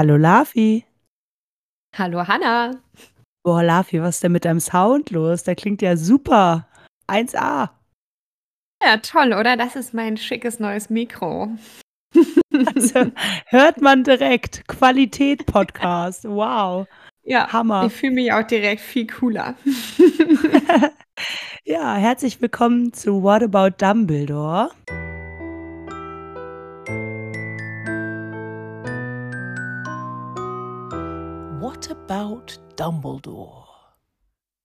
Hallo Lafi. Hallo Hanna. Boah, Lafi, was ist denn mit deinem Sound los? Der klingt ja super. 1A. Ja, toll, oder? Das ist mein schickes neues Mikro. Also, hört man direkt. Qualität-Podcast. Wow. Ja, Hammer. Ich fühle mich auch direkt viel cooler. ja, herzlich willkommen zu What About Dumbledore. About Dumbledore?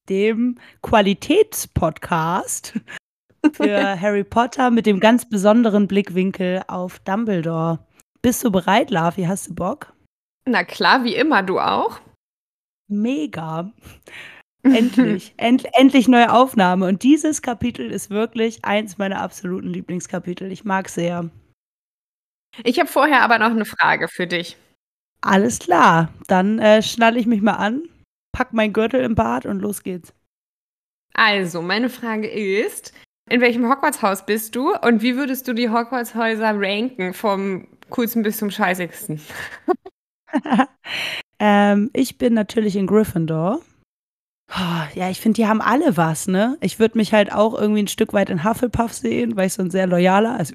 Dem Qualitätspodcast für Harry Potter mit dem ganz besonderen Blickwinkel auf Dumbledore. Bist du bereit, Lavi? Hast du Bock? Na klar, wie immer, du auch. Mega. Endlich, end, endlich neue Aufnahme. Und dieses Kapitel ist wirklich eins meiner absoluten Lieblingskapitel. Ich mag sehr. Ich habe vorher aber noch eine Frage für dich. Alles klar, dann äh, schnalle ich mich mal an, pack meinen Gürtel im Bad und los geht's. Also, meine Frage ist, in welchem Hogwarts-Haus bist du und wie würdest du die Hogwarts-Häuser ranken, vom coolsten bis zum scheißigsten? ähm, ich bin natürlich in Gryffindor. Oh, ja, ich finde, die haben alle was, ne? Ich würde mich halt auch irgendwie ein Stück weit in Hufflepuff sehen, weil ich so ein sehr loyaler, also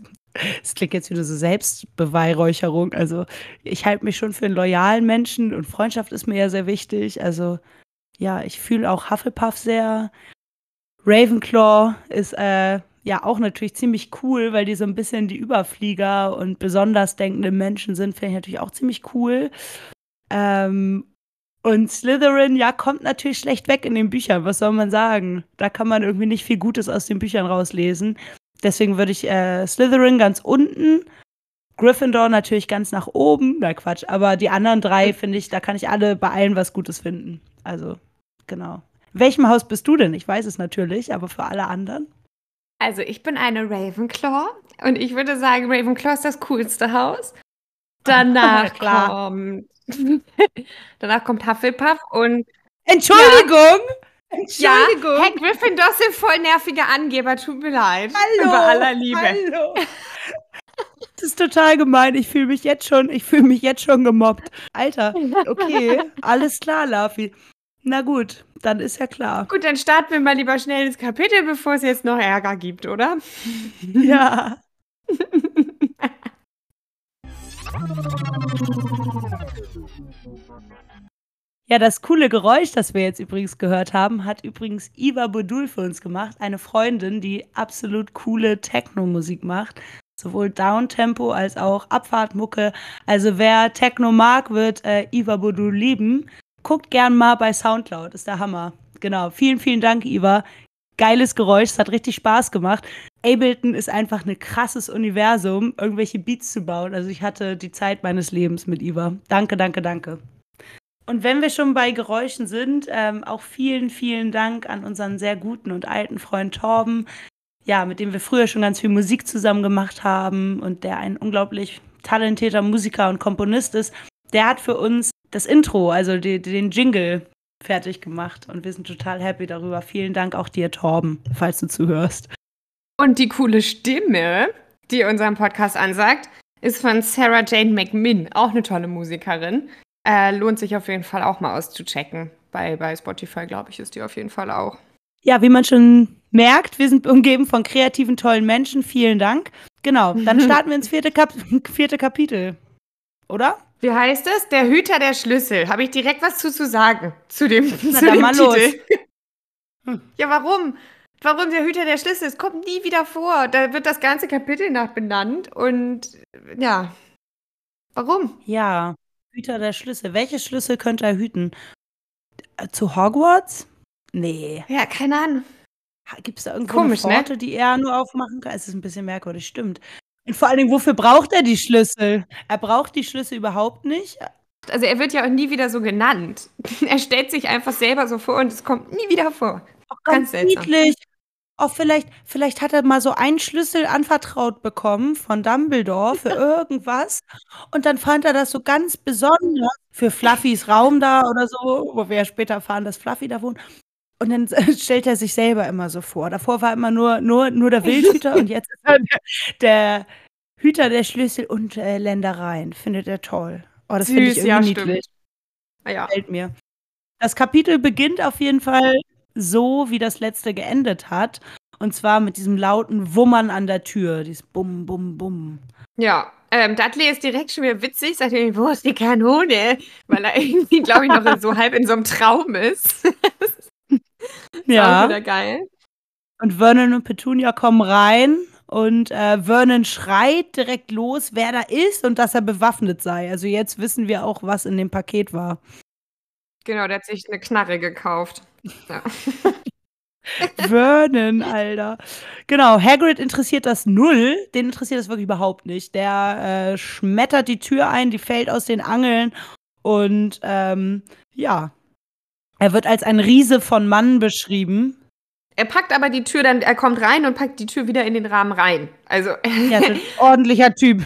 es klingt jetzt wieder so Selbstbeweihräucherung. Also ich halte mich schon für einen loyalen Menschen und Freundschaft ist mir ja sehr wichtig. Also ja, ich fühle auch Hufflepuff sehr. Ravenclaw ist äh, ja auch natürlich ziemlich cool, weil die so ein bisschen die Überflieger und besonders denkende Menschen sind, finde ich natürlich auch ziemlich cool. Ähm, und Slytherin, ja, kommt natürlich schlecht weg in den Büchern, was soll man sagen? Da kann man irgendwie nicht viel Gutes aus den Büchern rauslesen. Deswegen würde ich äh, Slytherin ganz unten, Gryffindor natürlich ganz nach oben. Na Quatsch, aber die anderen drei finde ich, da kann ich alle bei allen was Gutes finden. Also, genau. In welchem Haus bist du denn? Ich weiß es natürlich, aber für alle anderen. Also, ich bin eine Ravenclaw und ich würde sagen, Ravenclaw ist das coolste Haus. Danach kommt danach kommt Hufflepuff und Entschuldigung! Ja. Entschuldigung. Ja, Herr Gryffindor sind voll nervige Angeber, tut mir leid. Hallo. Über aller Liebe. Hallo. Das ist total gemein. Ich fühle mich jetzt schon, ich fühle mich jetzt schon gemobbt. Alter, okay, alles klar, Lafi. Na gut, dann ist ja klar. Gut, dann starten wir mal lieber schnell ins Kapitel, bevor es jetzt noch Ärger gibt, oder? Ja. Ja, das coole Geräusch, das wir jetzt übrigens gehört haben, hat übrigens Iva Bodul für uns gemacht, eine Freundin, die absolut coole Techno-Musik macht. Sowohl Downtempo als auch Abfahrtmucke. Also wer Techno mag, wird äh, Iva Bodul lieben. Guckt gern mal bei Soundcloud, ist der Hammer. Genau. Vielen, vielen Dank, Iva. Geiles Geräusch, es hat richtig Spaß gemacht. Ableton ist einfach ein krasses Universum, irgendwelche Beats zu bauen. Also ich hatte die Zeit meines Lebens mit Iva. Danke, danke, danke. Und wenn wir schon bei Geräuschen sind, ähm, auch vielen, vielen Dank an unseren sehr guten und alten Freund Torben, ja, mit dem wir früher schon ganz viel Musik zusammen gemacht haben und der ein unglaublich talentierter Musiker und Komponist ist. Der hat für uns das Intro, also die, den Jingle, fertig gemacht und wir sind total happy darüber. Vielen Dank auch dir, Torben, falls du zuhörst. Und die coole Stimme, die unseren Podcast ansagt, ist von Sarah Jane McMinn, auch eine tolle Musikerin. Äh, lohnt sich auf jeden Fall auch mal auszuchecken. Bei, bei Spotify, glaube ich, ist die auf jeden Fall auch. Ja, wie man schon merkt, wir sind umgeben von kreativen, tollen Menschen. Vielen Dank. Genau, dann starten wir ins vierte, Kap vierte Kapitel. Oder? Wie heißt es? Der Hüter der Schlüssel. Habe ich direkt was zu, zu sagen zu dem, Na, zu dem mal Titel. Los. Ja, warum? Warum der Hüter der Schlüssel? Es kommt nie wieder vor. Da wird das ganze Kapitel nach benannt und ja. Warum? Ja, Hüter der Schlüssel. Welche Schlüssel könnte er hüten? Äh, zu Hogwarts? Nee. Ja, keine Ahnung. Gibt es da irgendwo Komisch, eine Pforte, ne? die er nur aufmachen kann? Es ist ein bisschen merkwürdig, stimmt. Und vor allen Dingen, wofür braucht er die Schlüssel? Er braucht die Schlüssel überhaupt nicht. Also er wird ja auch nie wieder so genannt. Er stellt sich einfach selber so vor und es kommt nie wieder vor. Auch ganz, ganz niedlich oh, vielleicht, vielleicht hat er mal so einen Schlüssel anvertraut bekommen von Dumbledore für irgendwas. Und dann fand er das so ganz besonders für Fluffys Raum da oder so, wo wir ja später erfahren, dass Fluffy da wohnt. Und dann stellt er sich selber immer so vor. Davor war immer nur, nur, nur der Wildhüter und jetzt ist er der, der Hüter der Schlüssel und äh, Ländereien. Findet er toll. Oh, das finde ich irgendwie ja, niedlich. stimmt. Ah, ja. Gefällt mir. Das Kapitel beginnt auf jeden Fall so, wie das letzte geendet hat. Und zwar mit diesem lauten Wummern an der Tür. Dieses Bum, Bum, Bum. Ja, ähm, Dudley ist direkt schon wieder witzig, sagt er, wo ist die Kanone? Weil er irgendwie, glaube ich, noch so halb in so einem Traum ist. das ist auch Ja. wieder geil. Und Vernon und Petunia kommen rein und äh, Vernon schreit direkt los, wer da ist und dass er bewaffnet sei. Also jetzt wissen wir auch, was in dem Paket war. Genau, der hat sich eine Knarre gekauft. Ja. Vernon, Alter. Genau, Hagrid interessiert das null. Den interessiert das wirklich überhaupt nicht. Der äh, schmettert die Tür ein, die fällt aus den Angeln und ähm, ja. Er wird als ein Riese von Mann beschrieben. Er packt aber die Tür dann, er kommt rein und packt die Tür wieder in den Rahmen rein. Also, Ja, ist ein ordentlicher Typ.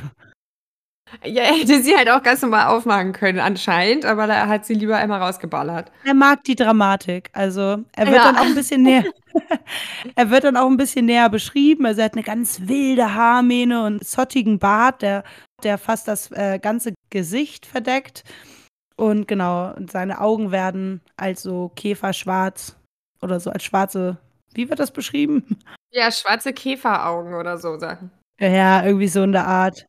Ja, er hätte sie halt auch ganz normal aufmachen können, anscheinend, aber er hat sie lieber einmal rausgeballert. Er mag die Dramatik. Also, er wird Ja. dann auch ein bisschen näher. er wird dann auch ein bisschen näher beschrieben. Also, er hat eine ganz wilde Haarmähne und einen zottigen Bart, der, der fast das äh, ganze Gesicht verdeckt. Und genau, seine Augen werden als so Käferschwarz oder so als schwarze. Wie wird das beschrieben? Ja, schwarze Käferaugen oder so Sachen. Ja, irgendwie so in der Art.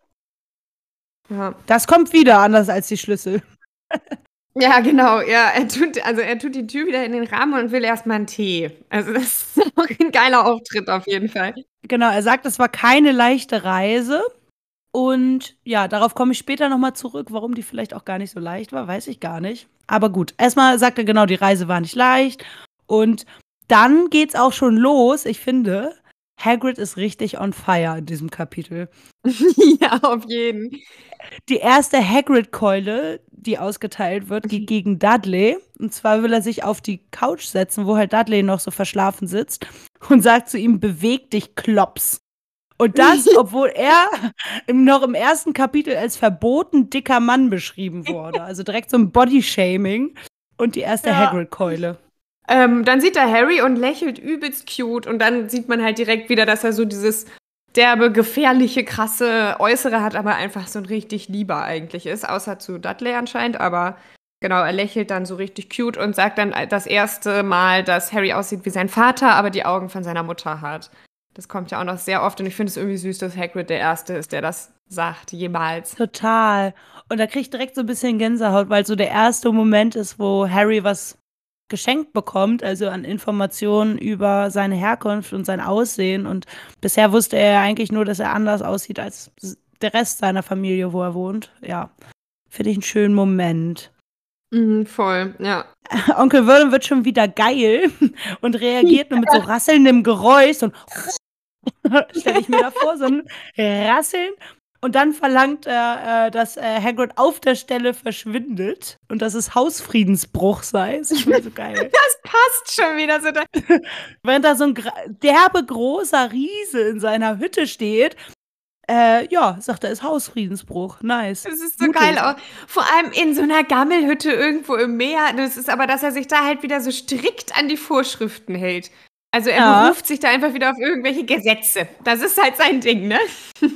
Ja. Das kommt wieder anders als die Schlüssel. Ja, genau. Ja, er tut, also er tut die Tür wieder in den Rahmen und will erstmal einen Tee. Also das ist auch ein geiler Auftritt auf jeden Fall. Genau, er sagt, es war keine leichte Reise. Und ja, darauf komme ich später nochmal zurück. Warum die vielleicht auch gar nicht so leicht war, weiß ich gar nicht. Aber gut, erstmal sagt er genau, die Reise war nicht leicht. Und dann geht's auch schon los. Ich finde, Hagrid ist richtig on fire in diesem Kapitel. ja, auf jeden. Die erste Hagrid-Keule, die ausgeteilt wird, geht gegen Dudley. Und zwar will er sich auf die Couch setzen, wo halt Dudley noch so verschlafen sitzt und sagt zu ihm, beweg dich, Klops. Und das, obwohl er im, noch im ersten Kapitel als verboten dicker Mann beschrieben wurde. Also direkt so ein Bodyshaming. Und die erste Ja. Hagrid-Keule. Ähm, dann sieht er Harry und lächelt übelst cute und dann sieht man halt direkt wieder, dass er so dieses derbe, gefährliche, krasse Äußere hat, aber einfach so ein richtig lieber eigentlich ist, außer zu Dudley anscheinend, aber genau, er lächelt dann so richtig cute und sagt dann das erste Mal, dass Harry aussieht wie sein Vater, aber die Augen von seiner Mutter hat. Das kommt ja auch noch sehr oft und ich finde es irgendwie süß, dass Hagrid der Erste ist, der das sagt, jemals. Total. Und da krieg ich direkt so ein bisschen Gänsehaut, weil so der erste Moment ist, wo Harry was geschenkt bekommt, also an Informationen über seine Herkunft und sein Aussehen. Und bisher wusste er eigentlich nur, dass er anders aussieht als der Rest seiner Familie, wo er wohnt. Ja, finde ich einen schönen Moment. Mhm, voll, ja. Onkel Vernon wird schon wieder geil und reagiert nur mit so rasselndem Geräusch und stelle ich mir da vor, so ein Rasseln. Und dann verlangt er, äh, dass äh, Hagrid auf der Stelle verschwindet und dass es Hausfriedensbruch sei. Das ist schon so geil. Das passt schon wieder so. Da Während da so ein derbe großer Riese in seiner Hütte steht, äh, ja, sagt er, ist Hausfriedensbruch. Nice. Das ist so Mutig. geil. Auch. Vor allem in so einer Gammelhütte irgendwo im Meer. Das ist aber, dass er sich da halt wieder so strikt an die Vorschriften hält. Also er Ja. beruft sich da einfach wieder auf irgendwelche Gesetze. Das ist halt sein Ding, ne?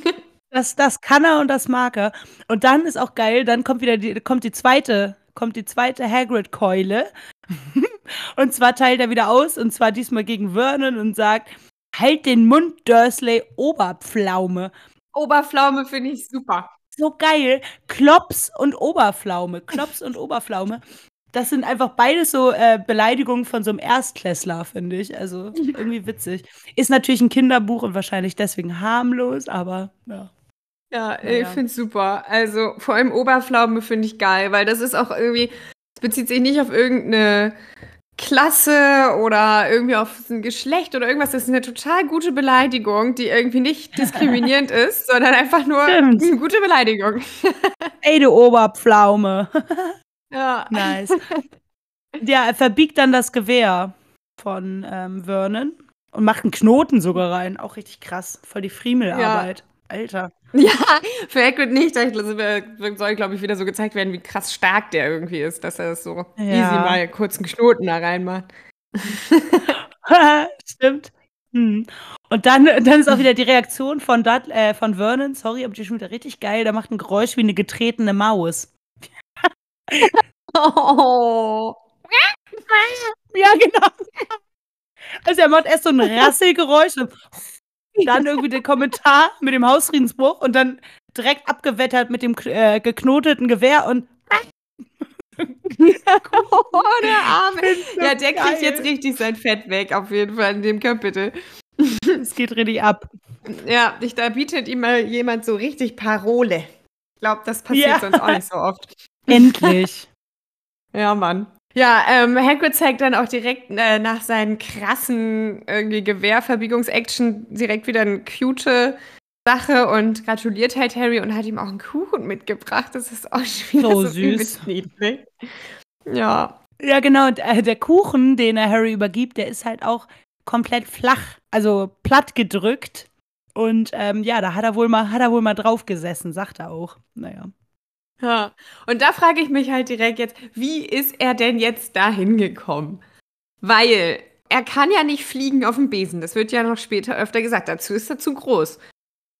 Das, das kann er und das mag er. Und dann ist auch geil, dann kommt wieder die, kommt die zweite, kommt die zweite Hagrid-Keule. und zwar teilt er wieder aus, und zwar diesmal gegen Vernon und sagt, halt den Mund, Dursley, Oberpflaume. Oberpflaume finde ich super. So geil. Klops und Oberpflaume. Klops und Oberpflaume. Das sind einfach beides so äh, Beleidigungen von so einem Erstklässler, finde ich. Also irgendwie witzig. Ist natürlich ein Kinderbuch und wahrscheinlich deswegen harmlos, aber ja. Ja, ich finde es super. Also vor allem Oberpflaume finde ich geil, weil das ist auch irgendwie, es bezieht sich nicht auf irgendeine Klasse oder irgendwie auf ein Geschlecht oder irgendwas. Das ist eine total gute Beleidigung, die irgendwie nicht diskriminierend ist, sondern einfach nur Stimmt. eine gute Beleidigung. Ey, du Oberpflaume. Ja. Nice. ja, er verbiegt dann das Gewehr von ähm, Vernon und macht einen Knoten sogar rein. Auch richtig krass. Voll die Friemelarbeit. Alter. Ja, für Hagrid nicht. Da soll, glaube ich, wieder so gezeigt werden, wie krass stark der irgendwie ist, dass er das so Ja. easy mal kurz einen Knoten da reinmacht. Stimmt. Hm. Und dann, dann ist auch wieder die Reaktion von, Dud, äh, von Vernon, sorry, aber die ist schon wieder richtig geil. Der macht ein Geräusch wie eine getretene Maus. Oh. Ja, genau. Also er macht erst so ein Rasselgeräusch und dann irgendwie den Kommentar mit dem Hausfriedensbruch und dann direkt abgewettert mit dem äh, geknoteten Gewehr und oh, der Arme. so Ja, der kriegt geil. jetzt richtig sein Fett weg, auf jeden Fall in dem Kapitel. es geht richtig ab. Ja, ich, da bietet ihm mal jemand so richtig Parole. Ich glaube, das passiert Ja. sonst auch nicht so oft. Endlich. Ja, Mann. Ja, ähm, Hagrid zeigt dann auch direkt äh, nach seinen krassen irgendwie Gewehrverbiegungs-Action direkt wieder eine cute Sache und gratuliert halt Harry und hat ihm auch einen Kuchen mitgebracht. Das ist auch schon wieder So so, süß. niedlich. Ja. Ja, genau. Und, äh, der Kuchen, den er Harry übergibt, der ist halt auch komplett flach, also platt gedrückt. Und ähm, ja, da hat er wohl mal, hat er wohl mal drauf gesessen, sagt er auch. Naja. Ja. Und da frage ich mich halt direkt jetzt, wie ist er denn jetzt da hingekommen? Weil er kann ja nicht fliegen auf dem Besen. Das wird ja noch später öfter gesagt. Dazu ist er zu groß.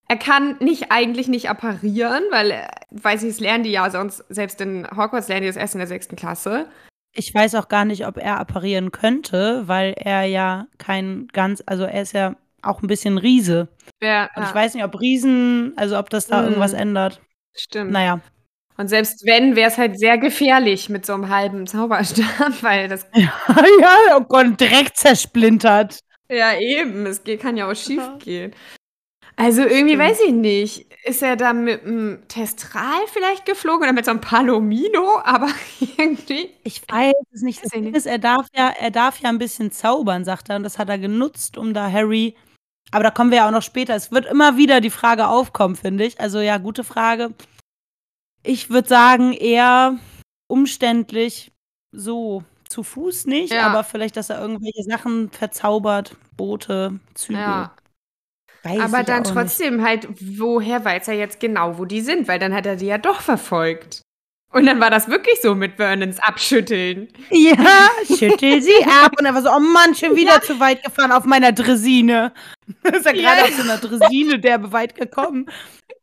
Er kann nicht eigentlich nicht apparieren, weil, äh, weiß ich, es lernen die ja sonst, selbst in Hogwarts lernen die das erst in der sechsten Klasse. Ich weiß auch gar nicht, ob er apparieren könnte, weil er ja kein ganz, also er ist ja auch ein bisschen Riese. Ja, Und ich weiß nicht, ob Riesen, also ob das da Mhm. irgendwas ändert. stimmt. Naja. Und selbst wenn, wäre es halt sehr gefährlich mit so einem halben Zauberstab, weil das Ja, ja, oh Gott, direkt zersplintert. Ja, eben. Es geht, kann ja auch schief gehen. Also irgendwie Stimmt. weiß ich nicht. Ist er da mit einem Testral vielleicht geflogen oder mit so einem Palomino? Aber irgendwie. Ich weiß es nicht. Das Weiß nicht. ist, er darf ja, er darf ja ein bisschen zaubern, sagt er. Und das hat er genutzt, um da Harry. Aber da kommen wir ja auch noch später. Es wird immer wieder die Frage aufkommen, finde ich. Also ja, gute Frage. Ich würde sagen, eher umständlich so zu Fuß nicht, Ja. aber vielleicht, dass er irgendwelche Sachen verzaubert, Boote, Züge. Ja. Weiß Aber dann trotzdem halt, woher weiß er jetzt genau, wo die sind? Weil dann hat er die ja doch verfolgt. Und dann war das wirklich so mit Vernons Abschütteln. Ja, schüttel sie ab. Und er war so, oh Mann, schon wieder zu weit gefahren auf meiner Dresine. ist er Ja. gerade auf so einer Dresine derbe weit gekommen.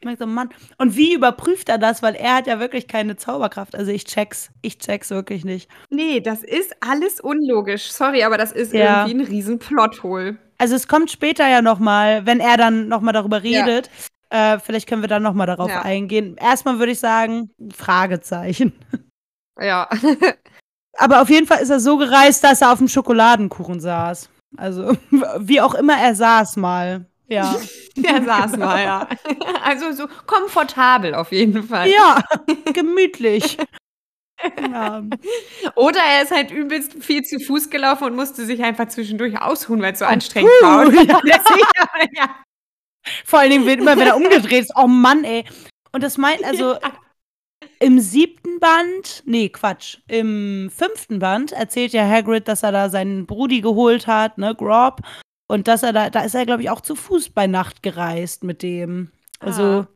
Ich so, Mann. Und wie überprüft er das? Weil er hat ja wirklich keine Zauberkraft. Also ich check's. Ich check's wirklich nicht. Nee, das ist alles unlogisch. Sorry, aber das ist Ja. irgendwie ein riesen Plothole. Also es kommt später ja noch mal, wenn er dann noch mal darüber Ja. Äh, vielleicht können wir dann noch mal darauf Ja. eingehen. Erstmal würde ich sagen, Fragezeichen. Ja. Aber auf jeden Fall ist er so gereist, dass er auf dem Schokoladenkuchen saß. Also, wie auch immer er saß mal. Ja. Der saß mal, ja. Also so komfortabel auf jeden Fall. ja, gemütlich. ja. Oder er ist halt übelst viel zu Fuß gelaufen und musste sich einfach zwischendurch ausruhen, weil es so anstrengend puh, war. Ja. ja. Vor allen Dingen, wird immer, wenn er umgedreht ist, oh Mann, ey. Und das meint also, im siebten Band, nee, Quatsch, im fünften Band erzählt ja Hagrid, dass er da seinen Brudi geholt hat, ne, Grob. Und dass er da, da ist er, glaube ich, auch zu Fuß bei Nacht gereist mit dem. Also, Ah.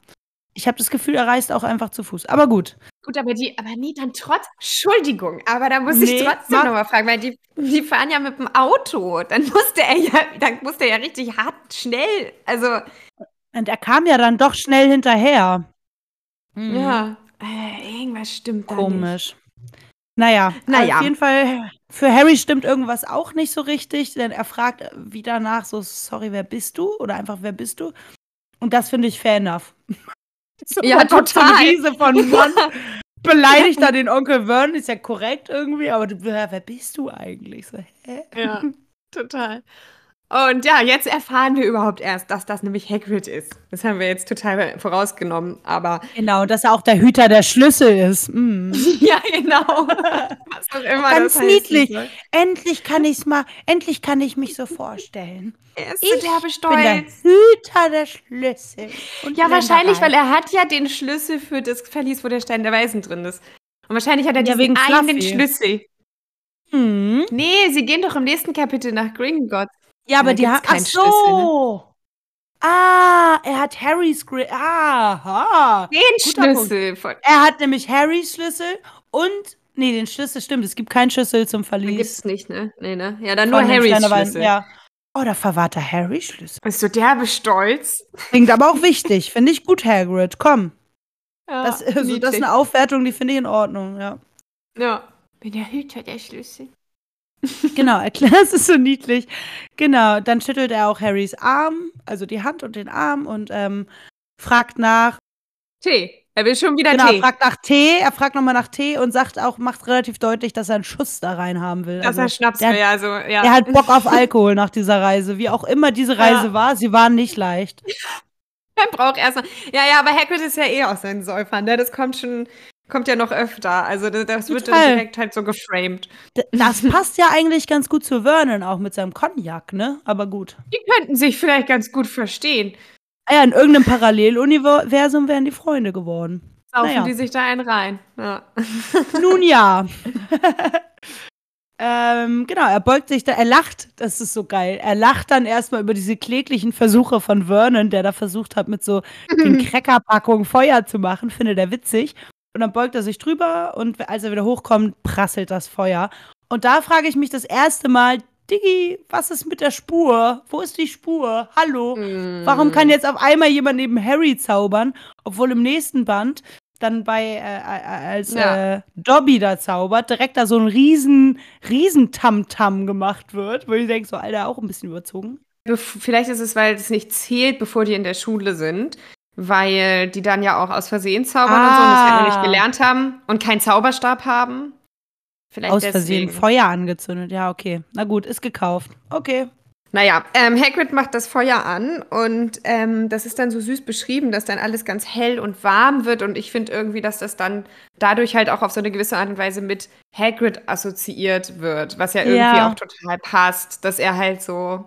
Ich habe das Gefühl, er reist auch einfach zu Fuß. Aber gut. Gut, aber die, aber nee, dann trotz, Entschuldigung, aber da muss Nee, ich trotzdem nochmal fragen, weil die, die fahren ja mit dem Auto. Dann musste er ja, dann musste er ja richtig hart, schnell, also, Und er kam ja dann doch schnell hinterher. Mhm. ja, äh, irgendwas stimmt da nicht. Komisch. Naja, Naja. auf jeden Fall, für Harry stimmt irgendwas auch nicht so richtig, denn er fragt wieder nach, so, sorry, wer bist du? Oder einfach, wer bist du? Und das finde ich fair enough. So, Ja, total. Riese von Mann, beleidigt da den Onkel Vern, ist ja korrekt irgendwie, aber du, wer, wer bist du eigentlich? So, hä? Ja, total. Und ja, jetzt erfahren wir überhaupt erst, dass das nämlich Hagrid ist. Das haben wir jetzt total vorausgenommen, aber Genau, dass er auch der Hüter der Schlüssel ist. Mm. ja, genau. Was auch immer Ganz das heißen niedlich. soll. Endlich kann ich's mal, endlich kann ich mich so vorstellen. Er ist Ich so derbe bin der stolz. Hüter der Schlüssel. Und Ja, wahrscheinlich, weil er hat ja den Schlüssel für das Verlies, wo der Stein der Weisen drin ist. Und wahrscheinlich hat er Ja, diesen einen. Schlüssel. Hm. Nee, sie gehen doch im nächsten Kapitel nach Gringotts. Ja, aber die haben. Ach ne? so. Ah, er hat Harrys Grill. Aha. Den Guter Schlüssel. Von, Er hat nämlich Harrys Schlüssel und. Nee, den Schlüssel stimmt. Es gibt keinen Schlüssel zum den Verlies. gibt's nicht, ne? Nee, ne? Ja, dann von nur Harrys. Schlüssel. Ja. Oh, da verwahrt er Harrys Schlüssel. Bist du derbe stolz? Klingt aber auch wichtig. Finde ich gut, Hagrid. Komm. Ja, Das, also, das ist eine Aufwertung, die finde ich in Ordnung, ja. Ja. Bin der Hüter der Schlüssel. Genau, erklärt, es ist so niedlich. Genau, dann schüttelt er auch Harrys Arm, also die Hand und den Arm und ähm, fragt nach. Tee. Er will schon wieder genau, Tee. er fragt nach Tee, er fragt nochmal nach Tee und sagt auch, macht relativ deutlich, dass er einen Schuss da rein haben will. Dass also, er Schnaps will, also, ja. Er hat Bock auf Alkohol nach dieser Reise. Wie auch immer diese Reise Ja. war, sie war nicht leicht. Er braucht erstmal. Ja, ja, aber Hagrid ist ja eh aus seinen Säufern, ne? Das kommt schon, kommt ja noch öfter. Also das, das wird dann direkt halt so geframed. Das passt ja eigentlich ganz gut zu Vernon, auch mit seinem Cognac, ne? Aber gut. Die könnten sich vielleicht ganz gut verstehen. Ah ja, in irgendeinem Paralleluniversum wären die Freunde geworden. Saufen Naja. die sich da einen rein. Ja. Nun ja. ähm, genau, er beugt sich da, er lacht, das ist so geil. Er lacht dann erstmal über diese kläglichen Versuche von Vernon, der da versucht hat, mit so den Crackerpackungen Feuer zu machen, findet er witzig. Und dann beugt er sich drüber und als er wieder hochkommt, prasselt das Feuer. Und da frage ich mich das erste Mal, Diggi, was ist mit der Spur? Wo ist die Spur? Hallo? Warum kann jetzt auf einmal jemand neben Harry zaubern, obwohl im nächsten Band dann bei, äh, äh, als Ja. äh, Dobby da zaubert, direkt da so ein riesen, riesen Tamtam gemacht wird, wo ich denke, so, Alter, auch ein bisschen überzogen. Bef vielleicht ist es, weil es nicht zählt, bevor die in der Schule sind. Weil die dann ja auch aus Versehen zaubern und so und das halt noch nicht Ah. gelernt haben und keinen Zauberstab haben. Vielleicht Aus Versehen deswegen. Feuer angezündet. Ja, okay. Na gut, ist gekauft. Okay. Naja, ähm, Hagrid macht das Feuer an und ähm, das ist dann so süß beschrieben, dass dann alles ganz hell und warm wird und ich finde irgendwie, dass das dann dadurch halt auch auf so eine gewisse Art und Weise mit Hagrid assoziiert wird, was ja irgendwie Ja. auch total passt, dass er halt so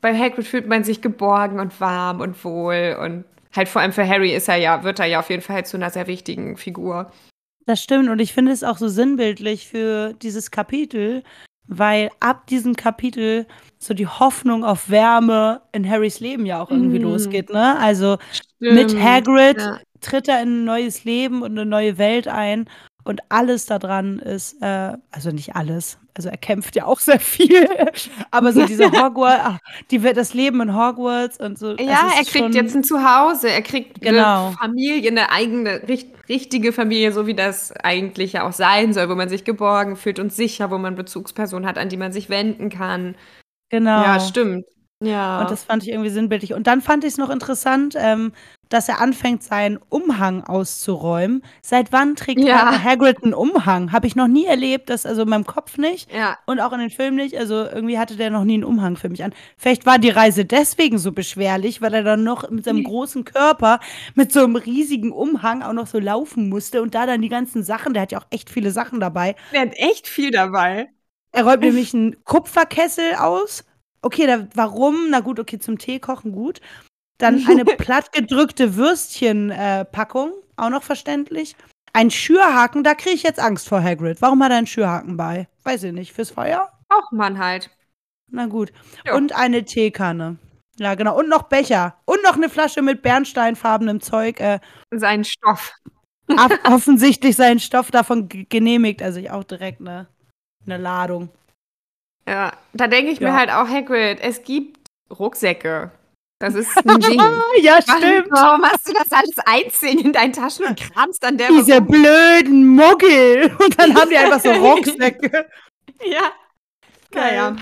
bei Hagrid fühlt man sich geborgen und warm und wohl und halt vor allem für Harry ist er ja, wird er ja auf jeden Fall halt zu einer sehr wichtigen Figur. Das stimmt und ich finde es auch so sinnbildlich für dieses Kapitel, weil ab diesem Kapitel so die Hoffnung auf Wärme in Harrys Leben ja auch irgendwie Mhm. losgeht, ne? Also mit Hagrid Ja. tritt er in ein neues Leben und eine neue Welt ein und alles daran ist, äh, also nicht alles, also er kämpft ja auch sehr viel, aber so diese Hogwarts, ach, die, das Leben in Hogwarts und so. Ja, ist er kriegt jetzt ein Zuhause, er kriegt Genau. eine Familie, eine eigene, richt, richtige Familie, so wie das eigentlich ja auch sein soll, wo man sich geborgen fühlt und sicher, wo man Bezugspersonen hat, an die man sich wenden kann. Genau. Ja, stimmt. Ja. Und das fand ich irgendwie sinnbildlich. Und dann fand ich es noch interessant, ähm, dass er anfängt, seinen Umhang auszuräumen. Seit wann trägt Ja. Hagrid einen Umhang? Habe ich noch nie erlebt, das also in meinem Kopf nicht ja. und auch in den Filmen nicht. Also irgendwie hatte der noch nie einen Umhang für mich an. Vielleicht war die Reise deswegen so beschwerlich, weil er dann noch mit seinem großen Körper mit so einem riesigen Umhang auch noch so laufen musste und da dann die ganzen Sachen, der hat ja auch echt viele Sachen dabei. Er hat echt viel dabei. Er räumt nämlich einen Kupferkessel aus. Okay, da, warum? Na gut, okay, zum Tee kochen gut. Dann eine plattgedrückte Würstchenpackung, auch noch verständlich. Ein Schürhaken, da kriege ich jetzt Angst vor Hagrid. Warum hat er einen Schürhaken bei? Weiß ich nicht. Fürs Feuer? Braucht man halt. Na gut. Ja. Und eine Teekanne. Ja, genau. Und noch Becher. Und noch eine Flasche mit bernsteinfarbenem Zeug. Äh, Seinen Stoff. offensichtlich seinen Stoff davon genehmigt. Also ich auch direkt eine, eine Ladung. Ja. Da denke ich Ja. mir halt auch, Hagrid, es gibt Rucksäcke. Das ist ein Ding. ja, Warum- Warum hast du das alles einzeln in deinen Taschen und kramst an der Diese rum? blöden Muggel. Und dann haben die einfach so Rucksäcke. Ja. Naja.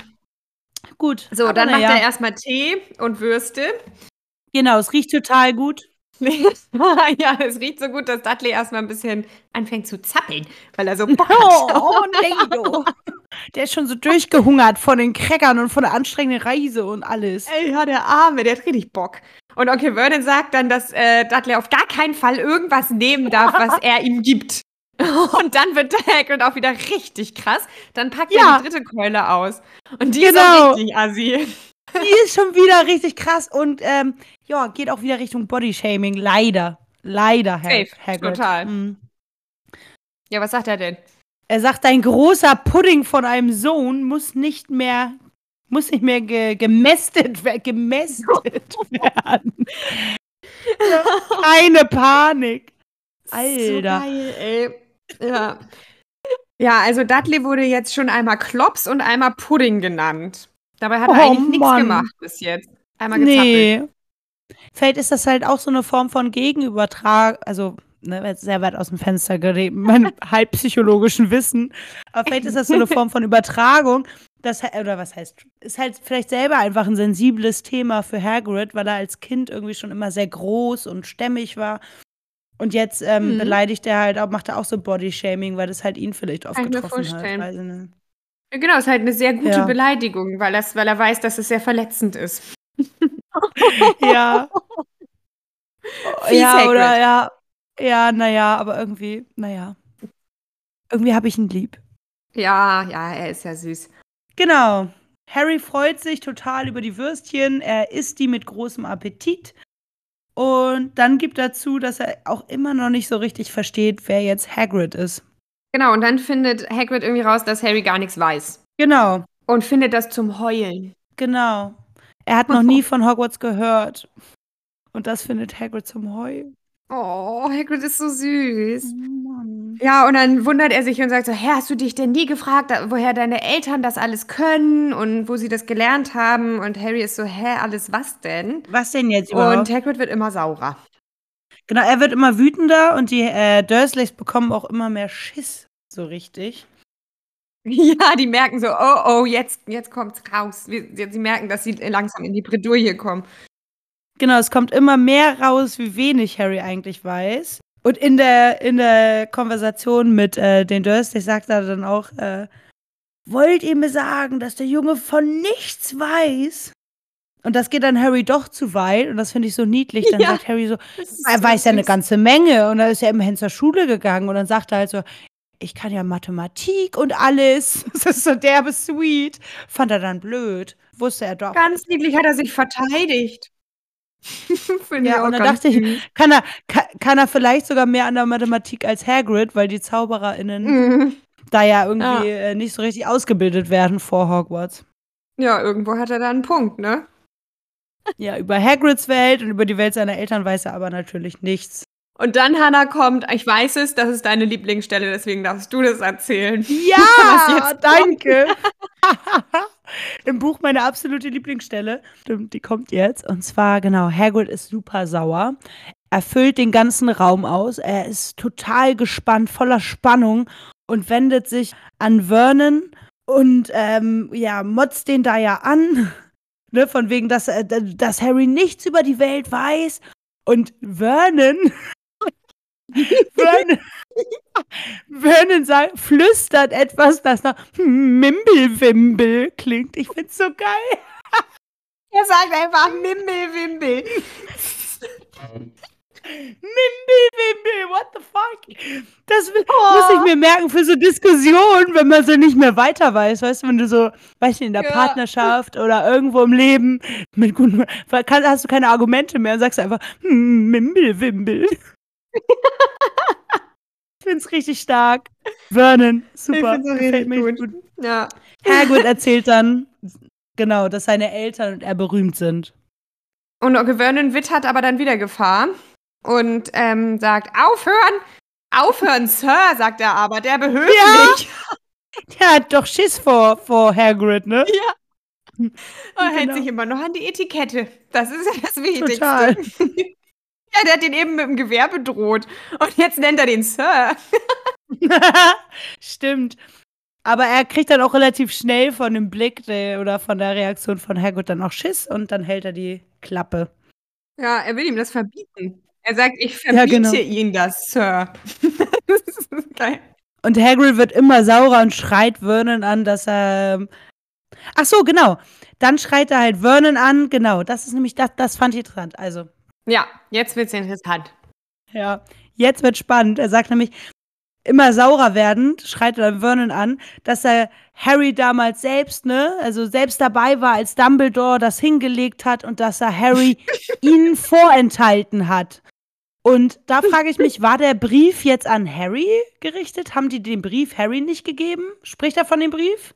Gut. So, dann na macht er erstmal Tee und Würste. Genau, es riecht total gut. ja, es riecht so gut, dass Dudley erstmal ein bisschen anfängt zu zappeln, weil er so. Oh, du. Der ist schon so durchgehungert von den Crackern und von der anstrengenden Reise und alles. Ey, ja, der Arme, der hat richtig Bock. Und Onkel Vernon sagt dann, dass äh, Dudley auf gar keinen Fall irgendwas nehmen darf, was er ihm gibt. Und dann wird Hagrid auch wieder richtig krass. Dann packt Ja. er die dritte Keule aus. Und die Genau. ist auch richtig assi. Die ist schon wieder richtig krass und ähm, ja, geht auch wieder Richtung Bodyshaming. Leider. Leider, Hag Safe, Hagrid. total. Mhm. Ja, was sagt er denn? Er sagt, ein großer Pudding von einem Sohn muss nicht mehr, muss nicht mehr ge gemästet, gemästet werden. Keine Panik. So Alter. geil, ey. Ja. Ja, also Dudley wurde jetzt schon einmal Klops und einmal Pudding genannt. Dabei hat er Oh, eigentlich nichts gemacht bis jetzt. Einmal gezappelt. Nee. Vielleicht ist das halt auch so eine Form von Gegenübertrag, also ne, sehr weit aus dem Fenster gerät, meinem halbpsychologischen Wissen. Aber vielleicht ist das so eine Form von Übertragung. Das, oder was heißt, ist halt vielleicht selber einfach ein sensibles Thema für Hagrid, weil er als Kind irgendwie schon immer sehr groß und stämmig war. Und jetzt ähm, mhm. beleidigt er halt auch, macht er auch so Bodyshaming, weil das halt ihn vielleicht oft Kann getroffen hat. Weiß ich nicht. Genau, ist halt eine sehr gute ja. Beleidigung, weil, das, weil er weiß, dass es sehr verletzend ist. ja. ja, oder ja. Ja, naja, aber irgendwie, naja. Irgendwie habe ich ihn lieb. Ja, ja, er ist ja süß. Genau. Harry freut sich total über die Würstchen. Er isst die mit großem Appetit. Und dann gibt er zu, dass er auch immer noch nicht so richtig versteht, wer jetzt Hagrid ist. Genau, und dann findet Hagrid irgendwie raus, dass Harry gar nichts weiß. Genau. Und findet das zum Heulen. Genau. Er hat noch nie von Hogwarts gehört. Und das findet Hagrid zum Heulen. Oh, Hagrid ist so süß. Oh ja, und dann wundert er sich und sagt so, hä, hast du dich denn nie gefragt, woher deine Eltern das alles können und wo sie das gelernt haben? Und Harry ist so, hä, alles was denn? Was denn jetzt überhaupt? Und Hagrid wird immer saurer. Genau, er wird immer wütender und die äh, Dursleys bekommen auch immer mehr Schiss, so richtig. Ja, die merken so, oh, oh, jetzt, jetzt kommt's raus. Sie merken, dass sie langsam in die Bredouille kommen. Genau, es kommt immer mehr raus, wie wenig Harry eigentlich weiß. Und in der, in der Konversation mit äh, den Dursleys sagt er dann auch, äh, wollt ihr mir sagen, dass der Junge von nichts weiß? Und das geht dann Harry doch zu weit und das finde ich so niedlich. Dann ja, sagt Harry so, er weiß ja eine ganze Menge und er ist ja immerhin zur Schule gegangen und dann sagt er halt so, ich kann ja Mathematik und alles. Das ist so derbe sweet. Fand er dann blöd. Wusste er doch. Ganz niedlich hat er sich verteidigt. ja, und dann dachte ich, kann er, kann, kann, er vielleicht sogar mehr an der Mathematik als Hagrid, weil die ZaubererInnen mhm. da ja irgendwie ja. Äh, nicht so richtig ausgebildet werden vor Hogwarts. Ja, irgendwo hat er da einen Punkt, ne? Ja, über Hagrids Welt und über die Welt seiner Eltern weiß er aber natürlich nichts. Und dann, Hannah, kommt, ich weiß es, das ist deine Lieblingsstelle, deswegen darfst du das erzählen. Ja, danke. Im Buch meine absolute Lieblingsstelle. Stimmt, die kommt jetzt. Und zwar, genau, Hagrid ist super sauer. Er füllt den ganzen Raum aus. Er ist total gespannt, voller Spannung und wendet sich an Vernon und ähm, ja, motzt den da ja an. Ne, von wegen, dass, äh, dass Harry nichts über die Welt weiß. Und Vernon Vernon, Vernon sagt, flüstert etwas, das nach Mimbelwimbel klingt. Ich find's so geil. Er sagt einfach Mimbelwimbel. Mimbelwimbel, what the fuck? Das oh. muss ich mir merken für so Diskussionen, wenn man so nicht mehr weiter weiß. Weißt du, wenn du so, weißt du, in der ja. Partnerschaft oder irgendwo im Leben mit guten, hast du keine Argumente mehr und sagst einfach Mimbelwimbel ich find's richtig stark. Vernon, super. Ich find's richtig gut. gut. Ja. Hagrid erzählt dann, genau, dass seine Eltern und er berühmt sind. Und Vernon wittert aber dann wieder Gefahr und ähm, sagt, aufhören, aufhören, Sir, sagt er aber, der behöft ja. mich. Der hat doch Schiss vor, vor Hagrid, ne? Ja. Und genau. hält sich immer noch an die Etikette. Das ist ja das Wichtigste. Total. Ja, der hat den eben mit dem Gewehr bedroht. Und jetzt nennt er den Sir. Stimmt. Aber er kriegt dann auch relativ schnell von dem Blick der, oder von der Reaktion von Hagrid dann auch Schiss und dann hält er die Klappe. Ja, er will ihm das verbieten. Er sagt, ich verbiete ja, genau. Ihnen das, Sir. das ist geil. Und Hagrid wird immer saurer und schreit Vernon an, dass er. Ähm, ach so, genau. Dann schreit er halt Vernon an. Genau, das ist nämlich, das, das fand ich interessant. Also, ja, jetzt wird's interessant. Ja, jetzt wird spannend. Er sagt nämlich, immer saurer werdend, schreit er dann Vernon an, dass er Harry damals selbst, ne, also selbst dabei war, als Dumbledore das hingelegt hat und dass er Harry ihn vorenthalten hat. Und da frage ich mich, war der Brief jetzt an Harry gerichtet? Haben die den Brief Harry nicht gegeben? Spricht er von dem Brief?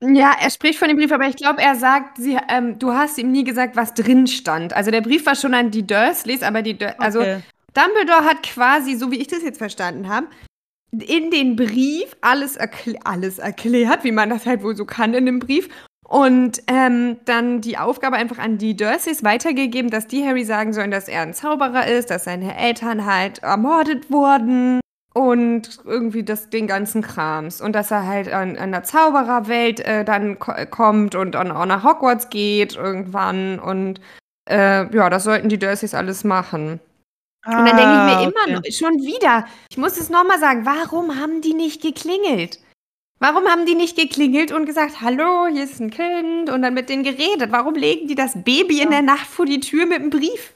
Ja, er spricht von dem Brief, aber ich glaube, er sagt, sie, ähm, du hast ihm nie gesagt, was drin stand. Also der Brief war schon an die Dursleys, aber die Dur also okay. also Dumbledore hat quasi, so wie ich das jetzt verstanden habe, in den Brief alles, erkl alles erklärt, wie man das halt wohl so kann in dem Brief. Und ähm, dann die Aufgabe einfach an die Dursleys weitergegeben, dass die Harry sagen sollen, dass er ein Zauberer ist, dass seine Eltern halt ermordet wurden und irgendwie das, den ganzen Krams. Und dass er halt an, an der Zaubererwelt äh, dann ko kommt und dann auch nach Hogwarts geht irgendwann. Und äh, ja, das sollten die Dursleys alles machen. Ah, und dann denke ich mir ah, immer okay. noch, schon wieder, ich muss es nochmal sagen, warum haben die nicht geklingelt? Warum haben die nicht geklingelt und gesagt, hallo, hier ist ein Kind und dann mit denen geredet? Warum legen die das Baby in der Nacht vor die Tür mit einem Brief?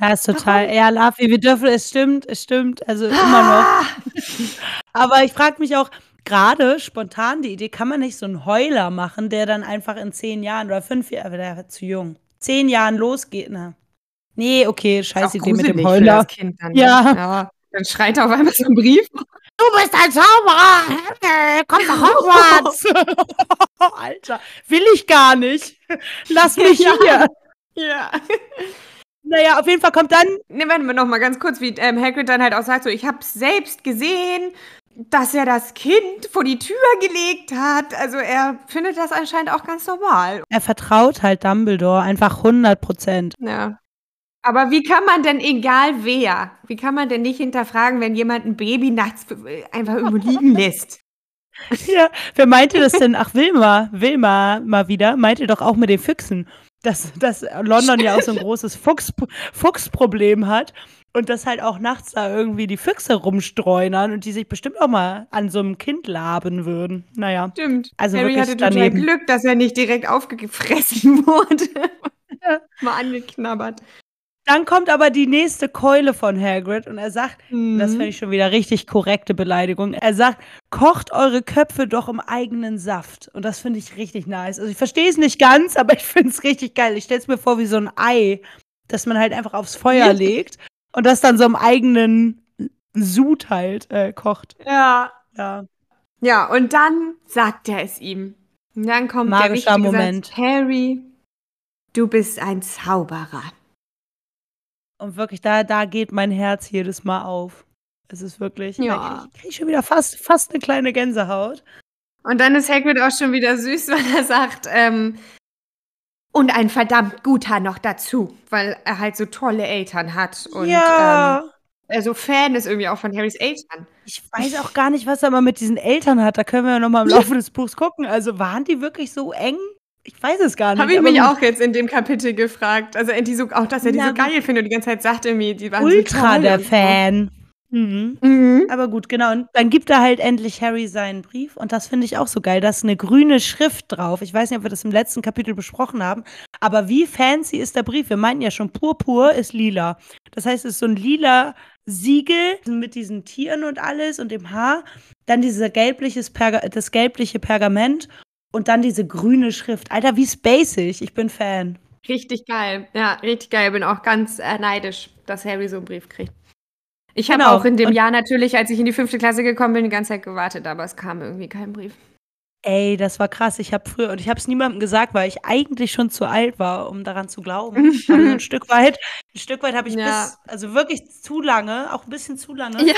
Ja, ist total. Warum? Ja, Lavi, wir dürfen, es stimmt, es stimmt, also immer noch. Aber ich frage mich auch, gerade spontan die Idee, kann man nicht so einen Heuler machen, der dann einfach in zehn Jahren oder fünf Jahren, aber der war zu jung, zehn Jahren losgeht, ne? Nee, okay, scheiße Idee mit dem Heuler. Kind dann, ne? ja. ja. Dann schreit er auf einmal so einen Brief. Du bist ein Zauberer! Komm nach Hogwarts! Alter, will ich gar nicht. Lass mich ja. hier. Ja. Naja, auf jeden Fall kommt dann. Ne, warte mal noch mal ganz kurz, wie ähm, Hagrid dann halt auch sagt: so, ich hab's selbst gesehen, dass er das Kind vor die Tür gelegt hat. Also er findet das anscheinend auch ganz normal. Er vertraut halt Dumbledore einfach 100 Prozent. Ja. Aber wie kann man denn, egal wer, wie kann man denn nicht hinterfragen, wenn jemand ein Baby nachts einfach irgendwo liegen lässt? Ja, wer meinte das denn? Ach, Wilma, Wilma mal wieder, meinte doch auch mit den Füchsen, dass, dass London ja auch so ein großes Fuchs, Fuchsproblem hat und dass halt auch nachts da irgendwie die Füchse rumstreunern und die sich bestimmt auch mal an so einem Kind laben würden. Naja. Stimmt. Also Harry hatte total Glück, dass er nicht direkt aufgefressen wurde. Ja. mal angeknabbert. Dann kommt aber die nächste Keule von Hagrid und er sagt, mhm. das finde ich schon wieder richtig korrekte Beleidigung. Er sagt, kocht eure Köpfe doch im eigenen Saft. Und das finde ich richtig nice. Also ich verstehe es nicht ganz, aber ich finde es richtig geil. Ich stelle es mir vor wie so ein Ei, das man halt einfach aufs Feuer legt und das dann so im eigenen Sud halt äh, kocht. Ja. Ja. Ja, und dann sagt er es ihm. Und dann kommt Magischer der Moment. Satz, Harry, du bist ein Zauberer. Und wirklich, da, da geht mein Herz jedes Mal auf. Es ist wirklich, ja. ich kriege schon wieder fast, fast eine kleine Gänsehaut. Und dann ist Hagrid auch schon wieder süß, weil er sagt, ähm, und ein verdammt guter noch dazu, weil er halt so tolle Eltern hat. Und ja. ähm, er so Fan ist irgendwie auch von Harrys Eltern. Ich weiß auch gar nicht, was er mal mit diesen Eltern hat. Da können wir ja nochmal im Laufe des Buchs gucken. Also waren die wirklich so eng? Ich weiß es gar nicht. Habe ich mich auch jetzt in dem Kapitel gefragt. Also die so, auch, dass er die so geil findet und die ganze Zeit sagt irgendwie, die waren Ultra so der Fan. Mhm. Mhm. Aber gut, genau. Und dann gibt er halt endlich Harry seinen Brief. Und das finde ich auch so geil. Da ist eine grüne Schrift drauf. Ich weiß nicht, ob wir das im letzten Kapitel besprochen haben. Aber wie fancy ist der Brief? Wir meinten ja schon, purpur ist lila. Das heißt, es ist so ein lila Siegel mit diesen Tieren und alles und dem Haar. Dann dieser gelbliches Perga das gelbliche Pergament und dann diese grüne Schrift. Alter, wie spacig. Ich bin Fan. Richtig geil. Ja, richtig geil. Bin auch ganz äh, neidisch, dass Harry so einen Brief kriegt. Ich habe genau. auch in dem und Jahr natürlich, als ich in die fünfte Klasse gekommen bin, die ganze Zeit gewartet, aber es kam irgendwie kein Brief. Ey, das war krass. Ich habe früher, und ich habe es niemandem gesagt, weil ich eigentlich schon zu alt war, um daran zu glauben. Aber ein Stück weit, ein Stück weit habe ich ja. bis, also wirklich zu lange, auch ein bisschen zu lange, ja